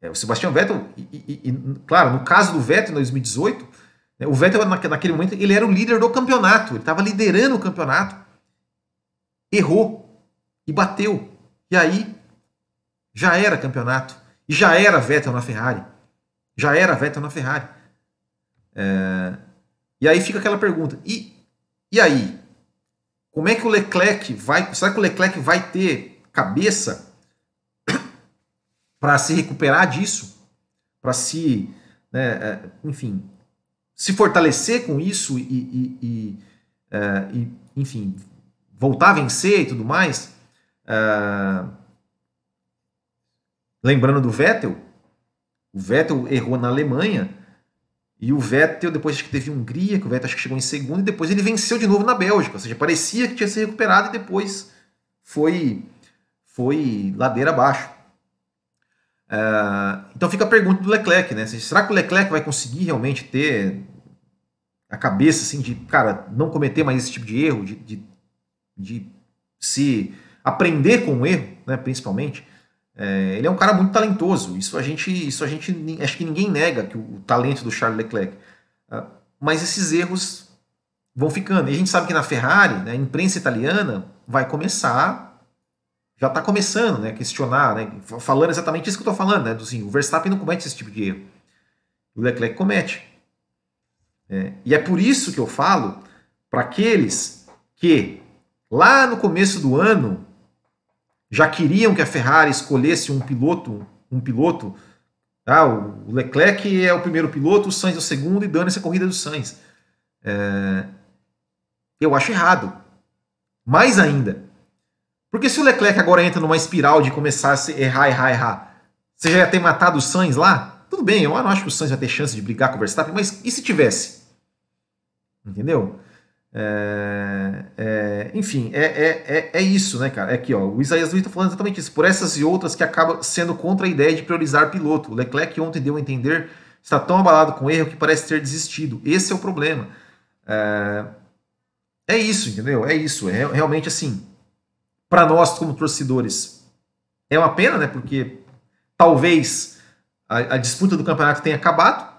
É, o Sebastian Vettel, e, e, e, claro, no caso do Vettel em 2018, né, o Vettel naquele momento ele era o líder do campeonato, ele estava liderando o campeonato, errou e bateu. E aí já era campeonato, e já era Vettel na Ferrari, já era Vettel na Ferrari. É, e aí fica aquela pergunta: e, e aí? Como é que o Leclerc vai. Será que o Leclerc vai ter cabeça para se recuperar disso? Para se. Né, é, enfim, se fortalecer com isso e, e, e, é, e, enfim, voltar a vencer e tudo mais. É, lembrando do Vettel, o Vettel errou na Alemanha e o Vettel, depois acho que teve Hungria, que o Vettel acho que chegou em segundo, e depois ele venceu de novo na Bélgica. Ou seja, parecia que tinha se recuperado e depois foi, foi ladeira abaixo. Uh, então fica a pergunta do Leclerc, né? Será que o Leclerc vai conseguir realmente ter a cabeça assim de, cara, não cometer mais esse tipo de erro, de, de, de se aprender com o erro, né, principalmente. É, ele é um cara muito talentoso. Isso a gente, isso a gente, acho que ninguém nega que o, o talento do Charles Leclerc. Uh, mas esses erros vão ficando. E a gente sabe que na Ferrari, né, a imprensa italiana vai começar, já está começando, né, questionar, né, falando exatamente isso que eu estou falando, né, do, assim, o Verstappen não comete esse tipo de erro. O Leclerc comete. É, e é por isso que eu falo para aqueles que lá no começo do ano já queriam que a Ferrari escolhesse um piloto, um piloto. Ah, o Leclerc é o primeiro piloto, o Sainz é o segundo e dando essa corrida do Sainz. É, eu acho errado. Mais ainda. Porque se o Leclerc agora entra numa espiral de começar a errar, errar, errar, você já ia ter matado o Sainz lá? Tudo bem, eu não acho que o Sainz vai ter chance de brigar com o Verstappen, mas e se tivesse? Entendeu? É, é, enfim, é, é, é, é, isso, né, cara? É aqui, ó, o Isaías Luiz está falando exatamente isso. Por essas e outras que acaba sendo contra a ideia de priorizar piloto. O Leclerc ontem deu a entender está tão abalado com erro que parece ter desistido. Esse é o problema. É, é isso, entendeu? É isso. É realmente assim. Para nós, como torcedores, é uma pena, né? Porque talvez a, a disputa do campeonato tenha acabado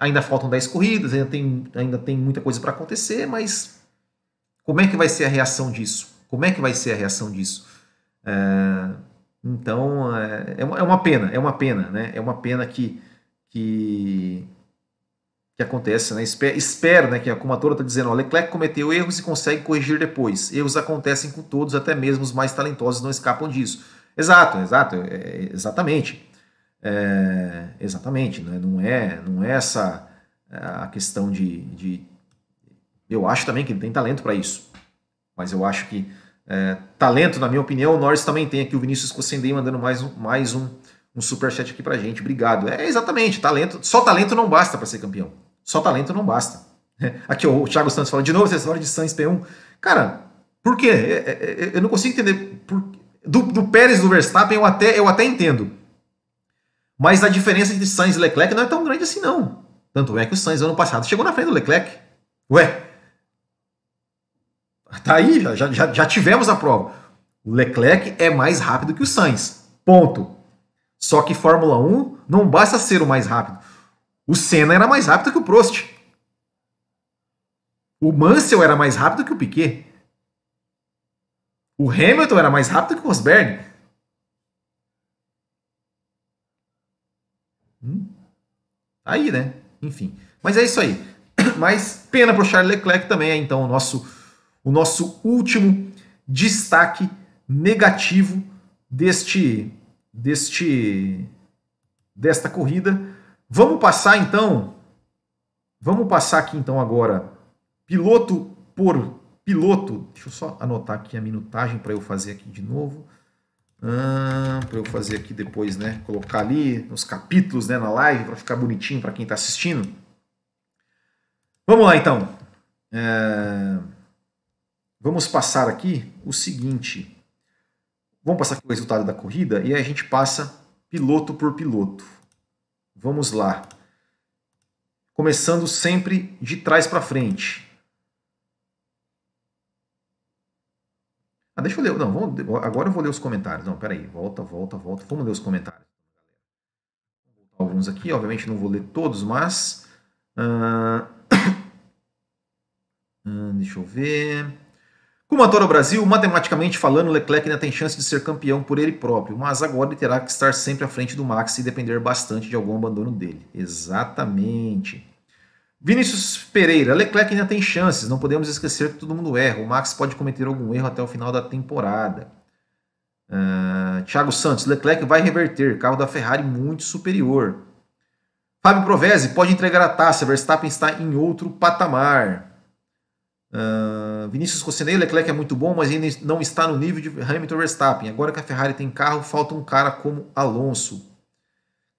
Ainda faltam 10 corridas, ainda tem, ainda tem muita coisa para acontecer, mas como é que vai ser a reação disso? Como é que vai ser a reação disso? É, então, é, é, uma, é pena, é uma pena, né? É uma pena que, que, que acontece, né? Espero, espero né, que, a Toro está dizendo, o Leclerc cometeu erros e consegue corrigir depois. Erros acontecem com todos, até mesmo os mais talentosos não escapam disso. Exato, exato, é, exatamente. É, exatamente, né? não é não é essa é, a questão de, de, Eu acho também que ele tem talento para isso, mas eu acho que é, talento, na minha opinião, o Norris também tem aqui o Vinícius Cossendei mandando mais um, mais um, um superchat aqui pra gente. Obrigado. É exatamente, talento. Só talento não basta para ser campeão. Só talento não basta. [laughs] Aqui o Thiago Santos fala de novo essa história de Sainz P1. Cara, por quê? É, é, eu não consigo entender. Do, do Pérez do Verstappen eu até, eu até entendo. Mas a diferença entre Sainz e Leclerc não é tão grande assim, não. Tanto é que o Sainz ano passado chegou na frente do Leclerc. Ué, tá aí, já, já, já tivemos a prova. O Leclerc é mais rápido que o Sainz. Ponto. Só que Fórmula 1 não basta ser o mais rápido. O Senna era mais rápido que o Prost. O Mansell era mais rápido que o Piquet. O Hamilton era mais rápido que o Rosberg. Aí, né? Enfim. Mas é isso aí. [clears throat] Mas pena para o Charles Leclerc também é então o nosso, o nosso último destaque negativo deste, deste desta corrida. Vamos passar então. Vamos passar aqui então agora piloto por piloto. Deixa eu só anotar aqui a minutagem para eu fazer aqui de novo. Ah, para eu fazer aqui depois, né? Colocar ali nos capítulos, né, na live, para ficar bonitinho para quem está assistindo. Vamos lá, então. É... Vamos passar aqui o seguinte. Vamos passar aqui o resultado da corrida e aí a gente passa piloto por piloto. Vamos lá. Começando sempre de trás para frente. Ah, deixa eu ler. Não, vamos, agora eu vou ler os comentários. Não, peraí. Volta, volta, volta. Vamos ler os comentários. Alguns aqui, obviamente não vou ler todos, mas. Uh... [coughs] Deixa eu ver. Como ator ao Brasil, matematicamente falando, Leclerc ainda tem chance de ser campeão por ele próprio, mas agora ele terá que estar sempre à frente do Max e depender bastante de algum abandono dele. Exatamente. Vinícius Pereira, Leclerc ainda tem chances, não podemos esquecer que todo mundo erra. O Max pode cometer algum erro até o final da temporada. Uh, Thiago Santos, Leclerc vai reverter, carro da Ferrari muito superior. Fábio Provese, pode entregar a taça, Verstappen está em outro patamar. Uh, Vinícius Rossinei, Leclerc é muito bom, mas ainda não está no nível de Hamilton Verstappen. Agora que a Ferrari tem carro, falta um cara como Alonso.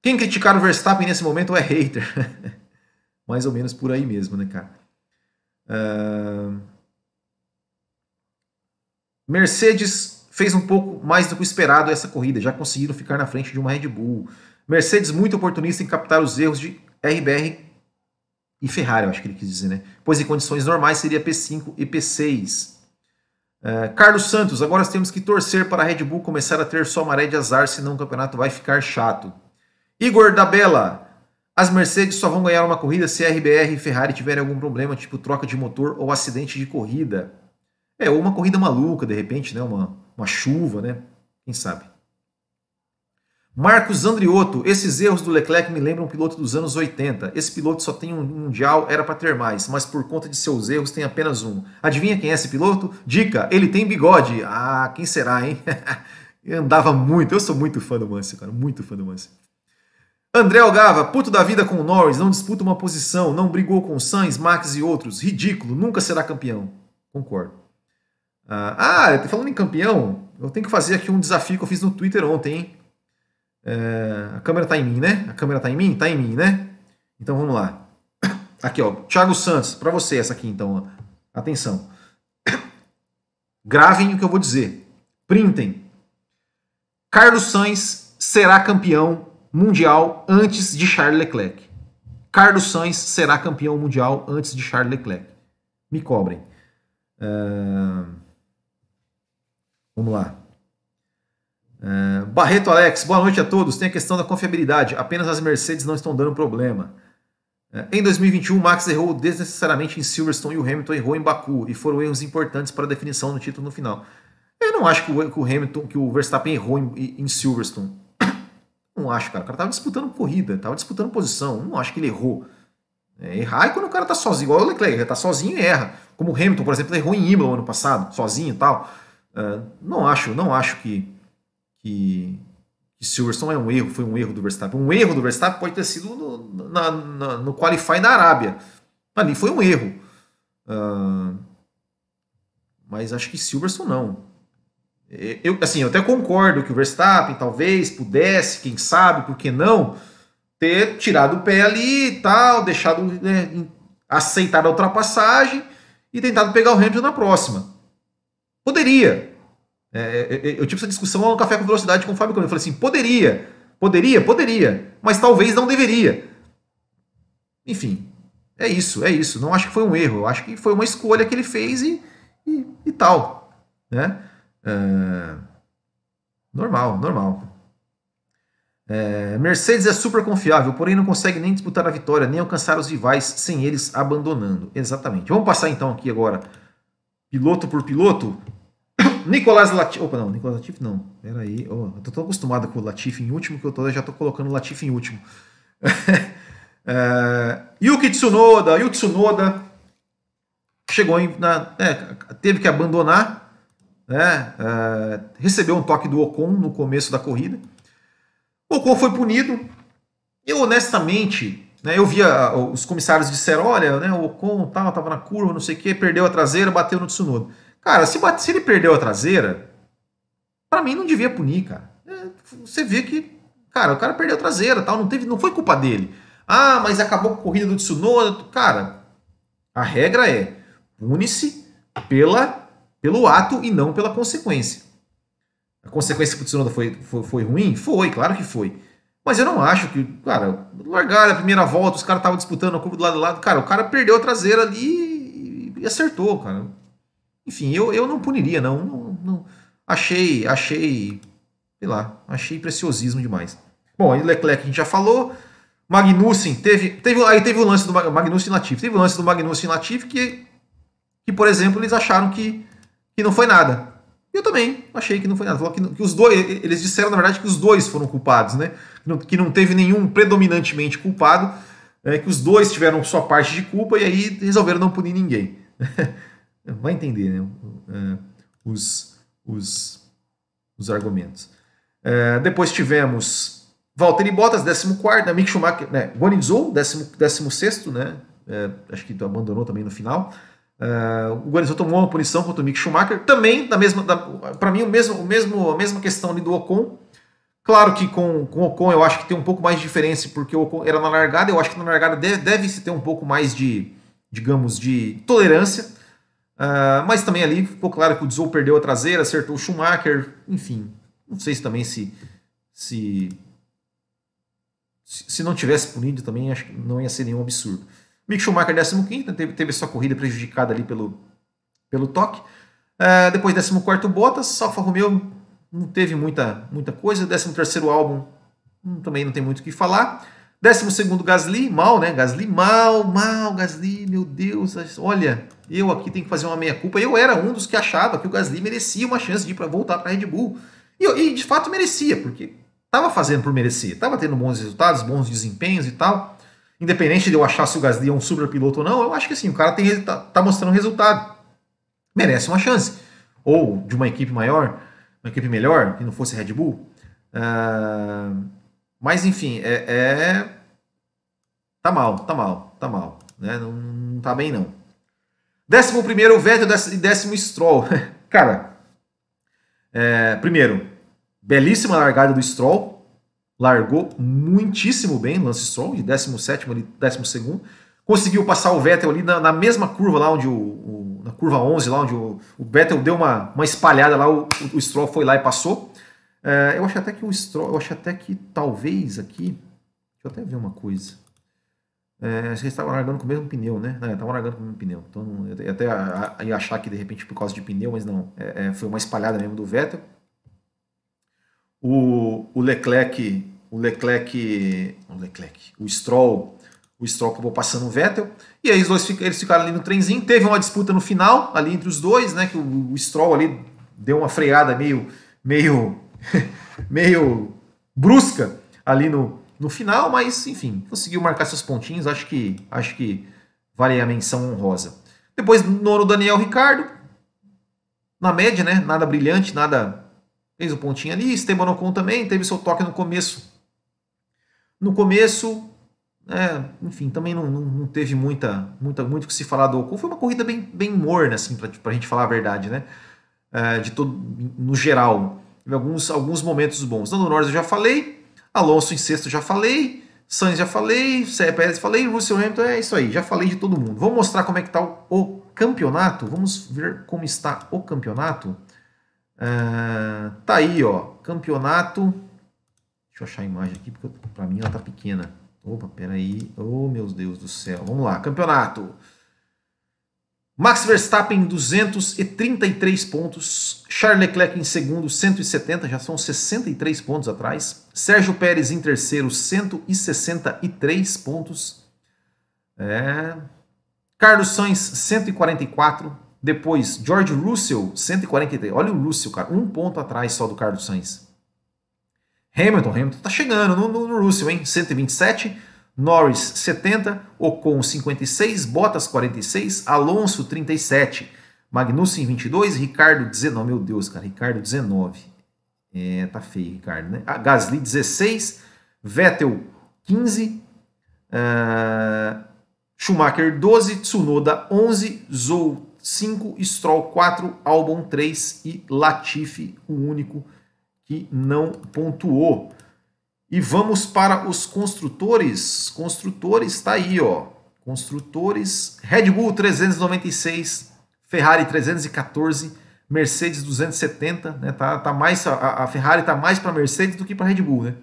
Quem criticar o Verstappen nesse momento é hater. [laughs] mais ou menos por aí mesmo, né, cara? Uh... Mercedes fez um pouco mais do que o esperado essa corrida, já conseguiram ficar na frente de uma Red Bull. Mercedes muito oportunista em captar os erros de RBR e Ferrari, eu acho que ele quis dizer, né? Pois em condições normais seria P5 e P6. É, Carlos Santos, agora temos que torcer para a Red Bull começar a ter só maré de azar, senão o campeonato vai ficar chato. Igor da Bela, as Mercedes só vão ganhar uma corrida se a RBR e Ferrari tiverem algum problema, tipo troca de motor ou acidente de corrida. É, ou uma corrida maluca, de repente, né? Uma, uma chuva, né? Quem sabe? Marcos Andriotto, esses erros do Leclerc me lembram um piloto dos anos 80. Esse piloto só tem um mundial, era para ter mais, mas por conta de seus erros tem apenas um. Adivinha quem é esse piloto? Dica, ele tem bigode. Ah, quem será, hein? [laughs] andava muito, eu sou muito fã do Mansell, cara, muito fã do Mansell. André Algava, puto da vida com o Norris, não disputa uma posição, não brigou com Sainz, Max e outros. Ridículo, nunca será campeão. Concordo. Ah, ah falando em campeão, eu tenho que fazer aqui um desafio que eu fiz no Twitter ontem, hein? É, a câmera tá em mim, né? A câmera tá em mim? Tá em mim, né? Então vamos lá. [coughs] Aqui, ó. Thiago Santos, para você essa aqui, então. Ó. Atenção. [coughs] Gravem o que eu vou dizer. Printem. Carlos Sainz será campeão mundial antes de Charles Leclerc. Carlos Sainz será campeão mundial antes de Charles Leclerc. Me cobrem. Uh... Vamos lá. Uh... Barreto Alex, boa noite a todos. Tem a questão da confiabilidade. Apenas as Mercedes não estão dando problema. Uh... Em 2021, Max errou desnecessariamente em Silverstone e o Hamilton errou em Baku. E foram erros importantes para a definição do título no final. Eu não acho que o, Hamilton, que o Verstappen errou em, em Silverstone. Não acho, cara. O cara tava disputando corrida, tava disputando posição. Não acho que ele errou. É, errar é quando o cara tá sozinho, igual o Leclerc, ele tá sozinho e erra. Como o Hamilton, por exemplo, errou em Imola ano passado, sozinho e tal. Uh, não acho, não acho que, que, que Silverstone é um erro, foi um erro do Verstappen. Um erro do Verstappen pode ter sido no, na, na, no Qualify da Arábia. Ali foi um erro. Uh, mas acho que Silverstone não. Eu, assim, eu até concordo que o Verstappen talvez pudesse, quem sabe, por que não, ter tirado o pé ali e tal, deixado né, aceitar a ultrapassagem e tentado pegar o Hamilton na próxima. Poderia. É, é, é eu tive essa discussão no Café com Velocidade com o Fábio Caminho. Eu falei assim: poderia, poderia, poderia, mas talvez não deveria. Enfim, é isso, é isso. Não acho que foi um erro, eu acho que foi uma escolha que ele fez e, e, e tal. Né? É... Normal, normal. É... Mercedes é super confiável, porém não consegue nem disputar a vitória, nem alcançar os rivais sem eles abandonando. Exatamente. Vamos passar então aqui agora, piloto por piloto. [coughs] Nicolás Latifi. Opa, não, Nicolás Latifi não. Peraí. Oh, eu tô tão acostumado com o Latifi em último que eu tô, já tô colocando o Latifi em último. [laughs] é... Yuki Tsunoda. Yuki Tsunoda chegou em, na, é, teve que abandonar né, é, recebeu um toque do Ocon no começo da corrida. O Ocon foi punido. Eu, honestamente, né, eu via os comissários disseram: olha, né, o Ocon tal, estava na curva, não sei o que, perdeu a traseira, bateu no Tsunoda. Cara, se, bate, se ele perdeu a traseira, para mim não devia punir, cara. É, você vê que, cara, o cara perdeu a traseira, tal, não teve, não foi culpa dele. Ah, mas acabou a corrida do Tsunoda. Cara, a regra é pune-se pela pelo ato e não pela consequência. A consequência para o Tsunoda foi, foi, foi, ruim? Foi, claro que foi. Mas eu não acho que, cara, largaram a primeira volta, os caras estavam disputando a curva do lado do lado. Cara, o cara perdeu a traseira ali e acertou, cara. Enfim, eu, eu não puniria, não. não, não. Achei, achei, sei lá, achei preciosismo demais. Bom, aí Leclerc a gente já falou. Magnussen teve, teve, aí teve o lance do Magnussen e. Teve o lance do Magnussen e que, que, por exemplo, eles acharam que que não foi nada. Eu também achei que não foi nada. Falou que, que, os dois, eles disseram na verdade que os dois foram culpados, né? Que não, teve nenhum predominantemente culpado, é, que os dois tiveram sua parte de culpa e aí resolveram não punir ninguém. [laughs] Vai entender, né? É, os, os, os argumentos. É, depois tivemos Valtteri Bottas, 14, Mick Schumacher, né? Guanizou, 16, né? É, acho que abandonou também no final. Uh, o Guanizou tomou uma punição contra o Mick Schumacher, também da mesma, para mim o mesmo, o mesmo, a mesma questão ali do Ocon. Claro que com, com o Ocon eu acho que tem um pouco mais de diferença, porque o Ocon era na largada, eu acho que na largada deve, deve se ter um pouco mais de, digamos, de tolerância. Uh, mas também ali ficou claro que o Zou perdeu a traseira, acertou o Schumacher, enfim. Não sei se também se, se, se não tivesse punido também, acho que não ia ser nenhum absurdo. Mick Schumacher 15 teve, teve sua corrida prejudicada ali pelo, pelo toque. É, depois, 14 Bottas, Alfa Romeo não teve muita, muita coisa. 13 álbum hum, também não tem muito o que falar. 12 Gasly, mal, né? Gasly, mal, mal, Gasly, meu Deus, olha, eu aqui tenho que fazer uma meia-culpa. Eu era um dos que achava que o Gasly merecia uma chance de ir para voltar para a Red Bull. E, e, de fato merecia, porque estava fazendo por merecer, estava tendo bons resultados, bons desempenhos e tal. Independente de eu achar se o Gasly é um super piloto ou não, eu acho que assim, o cara tem, tá, tá mostrando resultado. Merece uma chance. Ou de uma equipe maior, uma equipe melhor, que não fosse Red Bull. Uh, mas enfim, é, é, Tá mal, tá mal, tá mal. Né? Não, não tá bem, não. Décimo primeiro, Vettel e décimo Stroll. [laughs] Cara, é, primeiro, belíssima largada do Stroll. Largou muitíssimo bem Lance Stroll, de 17 ali, 12 Conseguiu passar o Vettel ali na, na mesma curva lá onde o, o, Na curva 11, lá onde o, o Vettel deu uma, uma espalhada lá, o, o Stroll foi lá e passou. É, eu acho até que o Stroll. Eu acho até que talvez aqui. Deixa eu até ver uma coisa. É, eles estavam largando com o mesmo pneu, né? Estavam largando com o mesmo pneu. Então, eu até ia achar que de repente por causa de pneu, mas não. É, é, foi uma espalhada mesmo do Vettel. O, o Leclerc, o Leclerc, o Leclerc, o Stroll, o Stroll acabou passando o Vettel. E aí os dois eles ficaram ali no trenzinho. Teve uma disputa no final, ali entre os dois, né? Que o, o Stroll ali deu uma freada meio, meio, [laughs] meio brusca ali no, no final, mas enfim, conseguiu marcar seus pontinhos, acho que acho que vale a menção honrosa. Depois nono Daniel Ricardo, na média, né? Nada brilhante, nada fez o um pontinho ali. Esteban Ocon também teve seu toque no começo. No começo, é, enfim, também não, não, não, teve muita, muita, muito que se falar do Ocon. Foi uma corrida bem, bem morna, assim, para a gente falar a verdade, né? É, de todo, no geral, teve alguns, alguns momentos bons. No Norris eu já falei, Alonso em sexto já falei, Sainz já falei, Sérgio Pérez falei, Russell Hamilton é isso aí, já falei de todo mundo. Vamos mostrar como é que está o, o, campeonato, vamos ver como está o campeonato. Uh, tá aí, ó, campeonato. Deixa eu achar a imagem aqui, porque para mim ela tá pequena. Opa, peraí. Oh, meu Deus do céu. Vamos lá, campeonato. Max Verstappen 233 pontos, Charles Leclerc em segundo 170, já são 63 pontos atrás. Sérgio Pérez em terceiro 163 pontos. É... Carlos Sainz 144, depois George Russell 143. Olha o Russell, cara, um ponto atrás só do Carlos Sainz. Hamilton, Hamilton tá chegando no, no, no Russell, hein? 127. Norris 70, Ocon 56, Bottas 46, Alonso 37, Magnussen 22, Ricardo 19, meu Deus, cara, Ricardo 19. É, tá feio, Ricardo, né? Ah, Gasly 16, Vettel 15, uh, Schumacher 12, Tsunoda 11, Zou 5, Stroll 4, Albon 3 e Latifi, o único que não pontuou. E vamos para os construtores. Construtores está aí, ó. Construtores, Red Bull 396, Ferrari 314, Mercedes 270, né? Tá, tá mais a, a Ferrari tá mais para Mercedes do que para Red Bull, né?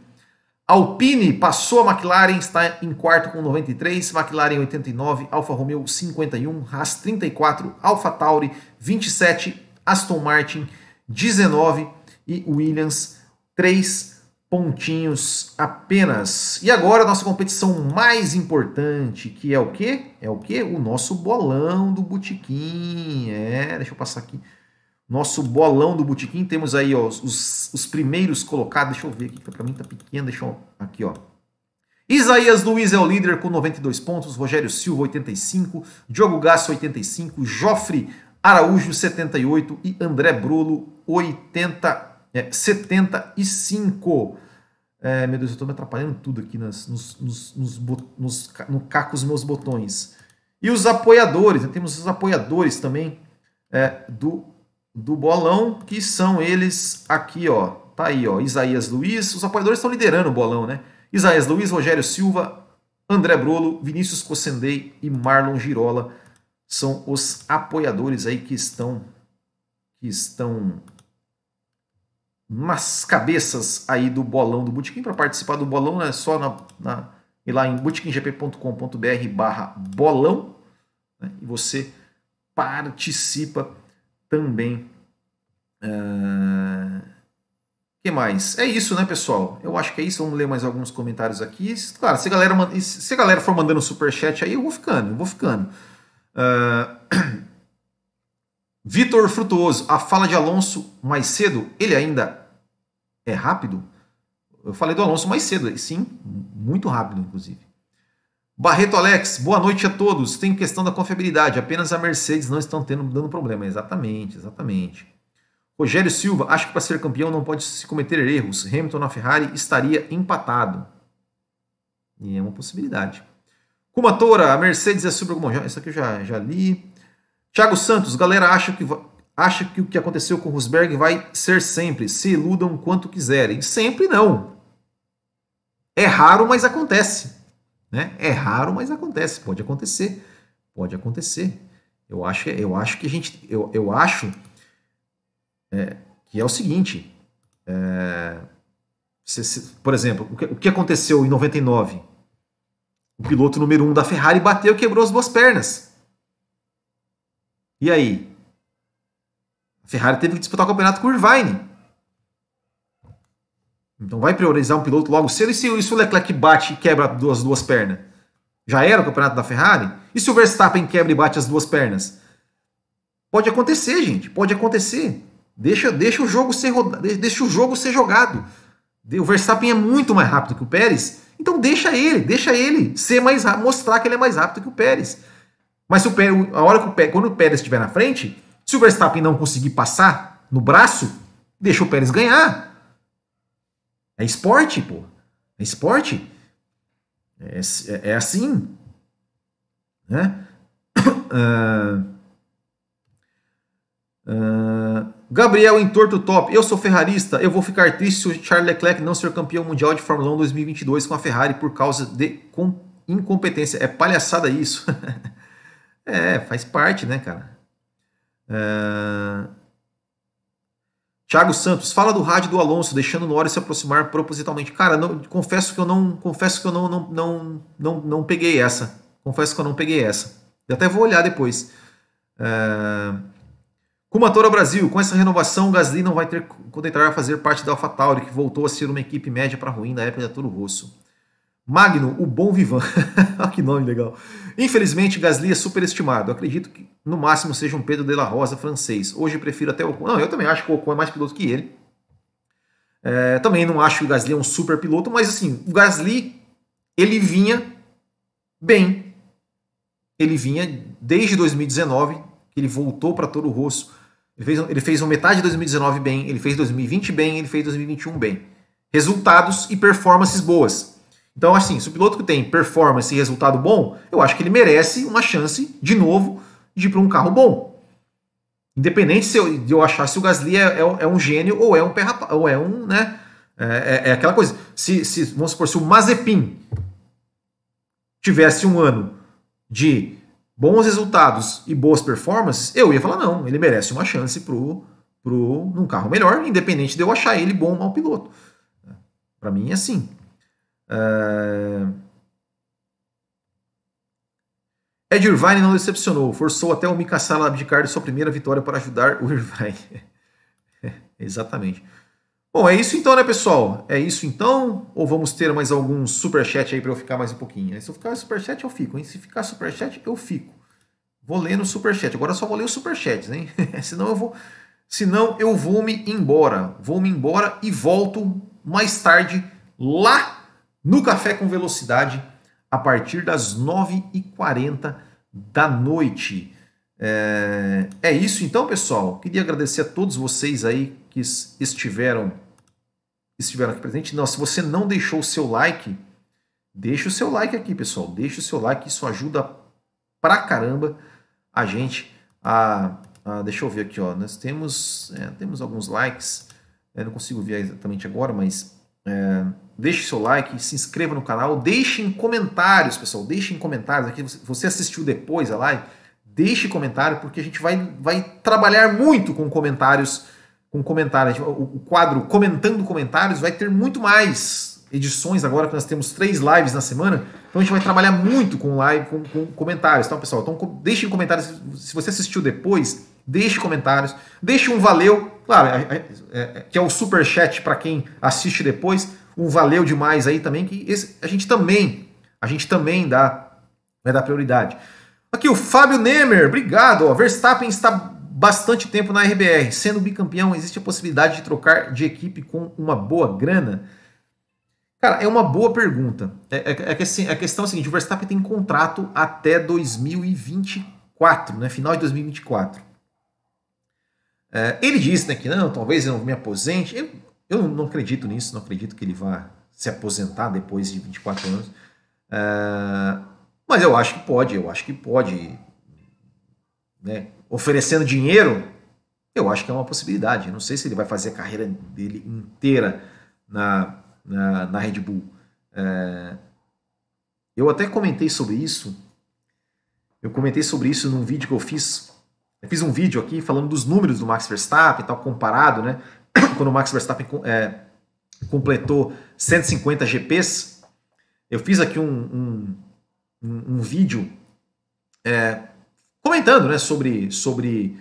Alpine passou a McLaren, está em quarto com 93, McLaren 89, Alfa Romeo 51, Haas 34, Alfa Tauri 27, Aston Martin 19 e Williams 3 pontinhos apenas. E agora a nossa competição mais importante, que é o quê? É o quê? O nosso bolão do Botequim. É, deixa eu passar aqui. Nosso bolão do Botequim, temos aí ó, os, os primeiros colocados. Deixa eu ver aqui, para mim tá pequeno. Deixa eu. Aqui, ó. Isaías Luiz é o líder com 92 pontos, Rogério Silva 85, Diogo Gasso 85, Joffre Araújo 78 e André Brulo 80 é, 75. É, meu Deus, eu estou me atrapalhando tudo aqui nas, nos, nos, nos, nos, no caco os meus botões. E os apoiadores, né? temos os apoiadores também é, do, do bolão, que são eles aqui, ó. Tá aí, ó. Isaías Luiz, os apoiadores estão liderando o bolão, né? Isaías Luiz, Rogério Silva, André Brolo, Vinícius Cossendei e Marlon Girola são os apoiadores aí que estão que estão nas cabeças aí do bolão do Botequim. Para participar do bolão é só na, na, ir lá em botequimgp.com.br barra bolão né? e você participa também. Uh, que mais? É isso, né, pessoal? Eu acho que é isso. Vamos ler mais alguns comentários aqui. Claro, se a galera, se a galera for mandando superchat aí, eu vou ficando, eu vou ficando. Uh... [clears throat] Vitor Frutuoso, a fala de Alonso mais cedo, ele ainda é rápido? Eu falei do Alonso mais cedo, sim, muito rápido, inclusive. Barreto Alex, boa noite a todos. Tem questão da confiabilidade, apenas a Mercedes não estão tendo dando problema. Exatamente, exatamente. Rogério Silva, acho que para ser campeão não pode se cometer erros. Hamilton na Ferrari estaria empatado. E é uma possibilidade. Kumatora, a Mercedes é super bom. Isso aqui eu já, já li. Thiago Santos, galera acha que, acha que o que aconteceu com Rosberg vai ser sempre. Se iludam quanto quiserem. Sempre não. É raro, mas acontece. Né? É raro, mas acontece. Pode acontecer. Pode acontecer. Eu acho, eu acho que a gente. Eu, eu acho é, que é o seguinte. É, se, se, por exemplo, o que, o que, aconteceu em 99? O piloto número um da Ferrari bateu e quebrou as duas pernas. E aí? Ferrari teve que disputar o campeonato com o Irvine. Então vai priorizar um piloto logo cedo. E se, e se o Leclerc bate e quebra as duas, duas pernas? Já era o campeonato da Ferrari? E se o Verstappen quebra e bate as duas pernas? Pode acontecer, gente. Pode acontecer. Deixa, deixa o jogo ser deixa o jogo ser jogado. O Verstappen é muito mais rápido que o Pérez, então deixa ele, deixa ele ser mais mostrar que ele é mais rápido que o Pérez. Mas o Pérez, a hora que o Pérez, quando o Pérez estiver na frente, se o Verstappen não conseguir passar no braço, deixa o Pérez ganhar. É esporte, pô. É esporte. É, é, é assim. Né? Uh, [coughs] uh, Gabriel Entorto Top. Eu sou ferrarista. Eu vou ficar triste se o Charles Leclerc não ser campeão mundial de Fórmula 1 2022 com a Ferrari por causa de incompetência. É palhaçada isso. [laughs] é, faz parte, né, cara? Uh, Thiago Santos, fala do rádio do Alonso, deixando o Norris se aproximar propositalmente. Cara, não, confesso que eu não, confesso que eu não, não, não, não, não peguei essa. Confesso que eu não peguei essa. Eu até vou olhar depois. É... Kumatora Brasil, com essa renovação, o Gasly não vai ter contentar a fazer parte da AlphaTauri, que voltou a ser uma equipe média para ruim na época da Toro Rosso. Magno, o bom vivan. [laughs] que nome legal. Infelizmente, Gasly é superestimado. Acredito que no máximo seja um Pedro de la Rosa francês. Hoje prefiro até o Ocon. Não, eu também acho que o Ocon é mais piloto que ele. É, também não acho que o Gasly é um super piloto, mas assim, o Gasly ele vinha bem. Ele vinha desde 2019, que ele voltou para Toro Rosso. Ele fez, ele fez uma metade de 2019 bem, ele fez 2020 bem, ele fez 2021 bem. Resultados e performances boas. Então, assim, se o piloto que tem performance e resultado bom, eu acho que ele merece uma chance, de novo, de ir para um carro bom. Independente se eu, de eu achar se o Gasly é, é, é um gênio ou é um perrapa, ou é um, né? É, é, é, aquela coisa. Se, se, vamos supor, se o Mazepin tivesse um ano de bons resultados e boas performances, eu ia falar, não, ele merece uma chance pro, pro, num carro melhor, independente de eu achar ele bom ou mau piloto. Para mim é assim. Uh... Ed Irvine não decepcionou, forçou até o Mika Sala abdicar de sua primeira vitória para ajudar o [laughs] Irvine. Exatamente. Bom, é isso então, né, pessoal? É isso então? Ou vamos ter mais algum superchat aí para eu ficar mais um pouquinho? Se eu ficar superchat, eu fico, hein? Se ficar superchat, eu fico. Vou ler no superchat. Agora só vou ler os superchats, hein? [laughs] senão eu vou. Senão eu vou me embora. Vou me embora e volto mais tarde lá no Café com Velocidade a partir das 9h40 da noite. É, é, isso então, pessoal. Queria agradecer a todos vocês aí que estiveram estiveram aqui presentes. Não, se você não deixou o seu like, deixa o seu like aqui, pessoal. Deixa o seu like, isso ajuda pra caramba a gente a, a deixa eu ver aqui, ó. Nós temos é, temos alguns likes. Eu não consigo ver exatamente agora, mas é, deixe seu like, se inscreva no canal, deixem comentários, pessoal, deixem comentários aqui. Você assistiu depois a live? Deixe comentário, porque a gente vai, vai trabalhar muito com comentários. Com comentários. O quadro Comentando Comentários vai ter muito mais edições agora que nós temos três lives na semana. Então a gente vai trabalhar muito com live, com, com comentários, tá, pessoal? Então deixem comentários. Se você assistiu depois, deixe comentários, deixe um valeu, claro, é, é, é, que é o super chat para quem assiste depois, um valeu demais aí também que esse, a gente também, a gente também dá vai dar prioridade. Aqui o Fábio Nemer, obrigado. Ó, Verstappen está bastante tempo na RBR, sendo bicampeão, existe a possibilidade de trocar de equipe com uma boa grana? Cara, é uma boa pergunta. É, é, é que, assim, a questão é a seguinte: o Verstappen tem contrato até 2024, né? Final de 2024. É, ele disse né, que não, talvez eu não me aposente. Eu, eu não acredito nisso, não acredito que ele vá se aposentar depois de 24 anos. É, mas eu acho que pode, eu acho que pode. Né? Oferecendo dinheiro, eu acho que é uma possibilidade. Eu não sei se ele vai fazer a carreira dele inteira na, na, na Red Bull. É, eu até comentei sobre isso. Eu comentei sobre isso num vídeo que eu fiz. Eu fiz um vídeo aqui falando dos números do Max Verstappen, tal, comparado, né? Quando o Max Verstappen é, completou 150 GPs, eu fiz aqui um, um, um, vídeo é, comentando, né, sobre, sobre,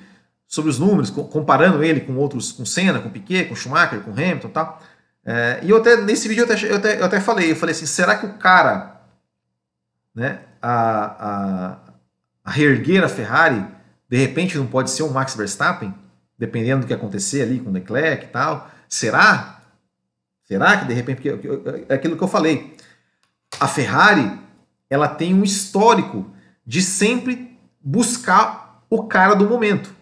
sobre os números, comparando ele com outros, com Senna, com Piquet, com Schumacher, com Hamilton, tal. É, e eu até, nesse vídeo eu até, eu até, eu até falei, eu falei assim, será que o cara, né, a, a, a reerguer a Ferrari, de repente não pode ser um Max Verstappen, dependendo do que acontecer ali com o Leclerc e tal? Será? Será que de repente, porque é aquilo que eu falei, a Ferrari, ela tem um histórico de sempre buscar o cara do momento.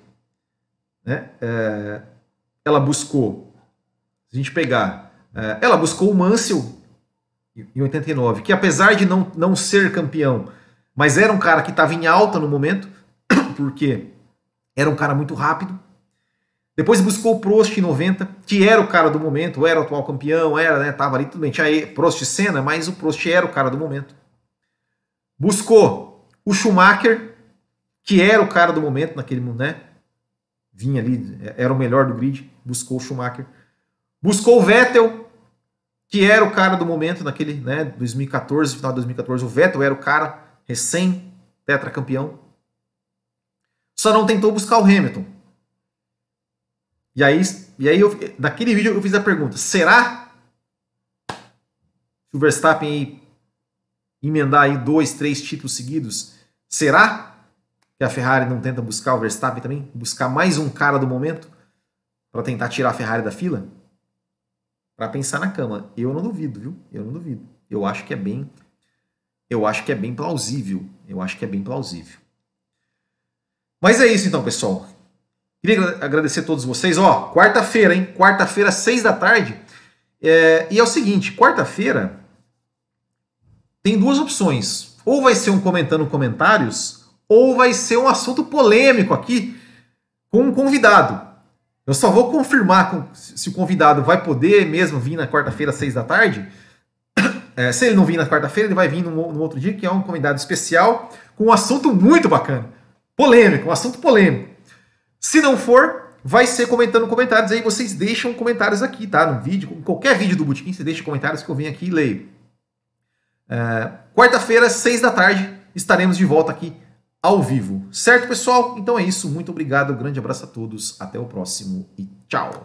Né? É, ela buscou, se a gente pegar é, ela buscou o Mansell em 89, que apesar de não, não ser campeão, mas era um cara que estava em alta no momento, [coughs] porque era um cara muito rápido. Depois buscou o Prost em 90, que era o cara do momento, era o atual campeão, era, né, tava ali tudo bem, tinha Prost e Senna, mas o Prost era o cara do momento. Buscou o Schumacher, que era o cara do momento naquele, né, vinha ali, era o melhor do grid, buscou o Schumacher. Buscou o Vettel, que era o cara do momento naquele, né, 2014, final de 2014, o Vettel era o cara recém tetracampeão. Só não tentou buscar o Hamilton. E aí, e aí eu, naquele vídeo eu fiz a pergunta: será que o Verstappen emendar aí dois, três títulos seguidos? Será que a Ferrari não tenta buscar o Verstappen também? Buscar mais um cara do momento para tentar tirar a Ferrari da fila? para pensar na cama. Eu não duvido, viu? Eu não duvido. Eu acho que é bem eu acho que é bem plausível. Eu acho que é bem plausível. Mas é isso então, pessoal. Queria agradecer a todos vocês. Ó, quarta-feira, hein? Quarta-feira, seis da tarde. É, e é o seguinte, quarta-feira tem duas opções. Ou vai ser um comentando comentários, ou vai ser um assunto polêmico aqui com um convidado. Eu só vou confirmar se o convidado vai poder mesmo vir na quarta-feira, seis da tarde. [coughs] É, se ele não vir na quarta-feira, ele vai vir no, outro dia, que é um convidado especial, com um assunto muito bacana. Polêmico, um assunto polêmico. Se não for, vai ser comentando comentários. Aí vocês deixam comentários aqui, tá? No vídeo, qualquer vídeo do Botequim, você deixa comentários que eu venho aqui e leio. É, Quarta-feira, seis da tarde, estaremos de volta aqui ao vivo. Certo, pessoal? Então é isso. Muito obrigado. Um grande abraço a todos. Até o próximo e tchau.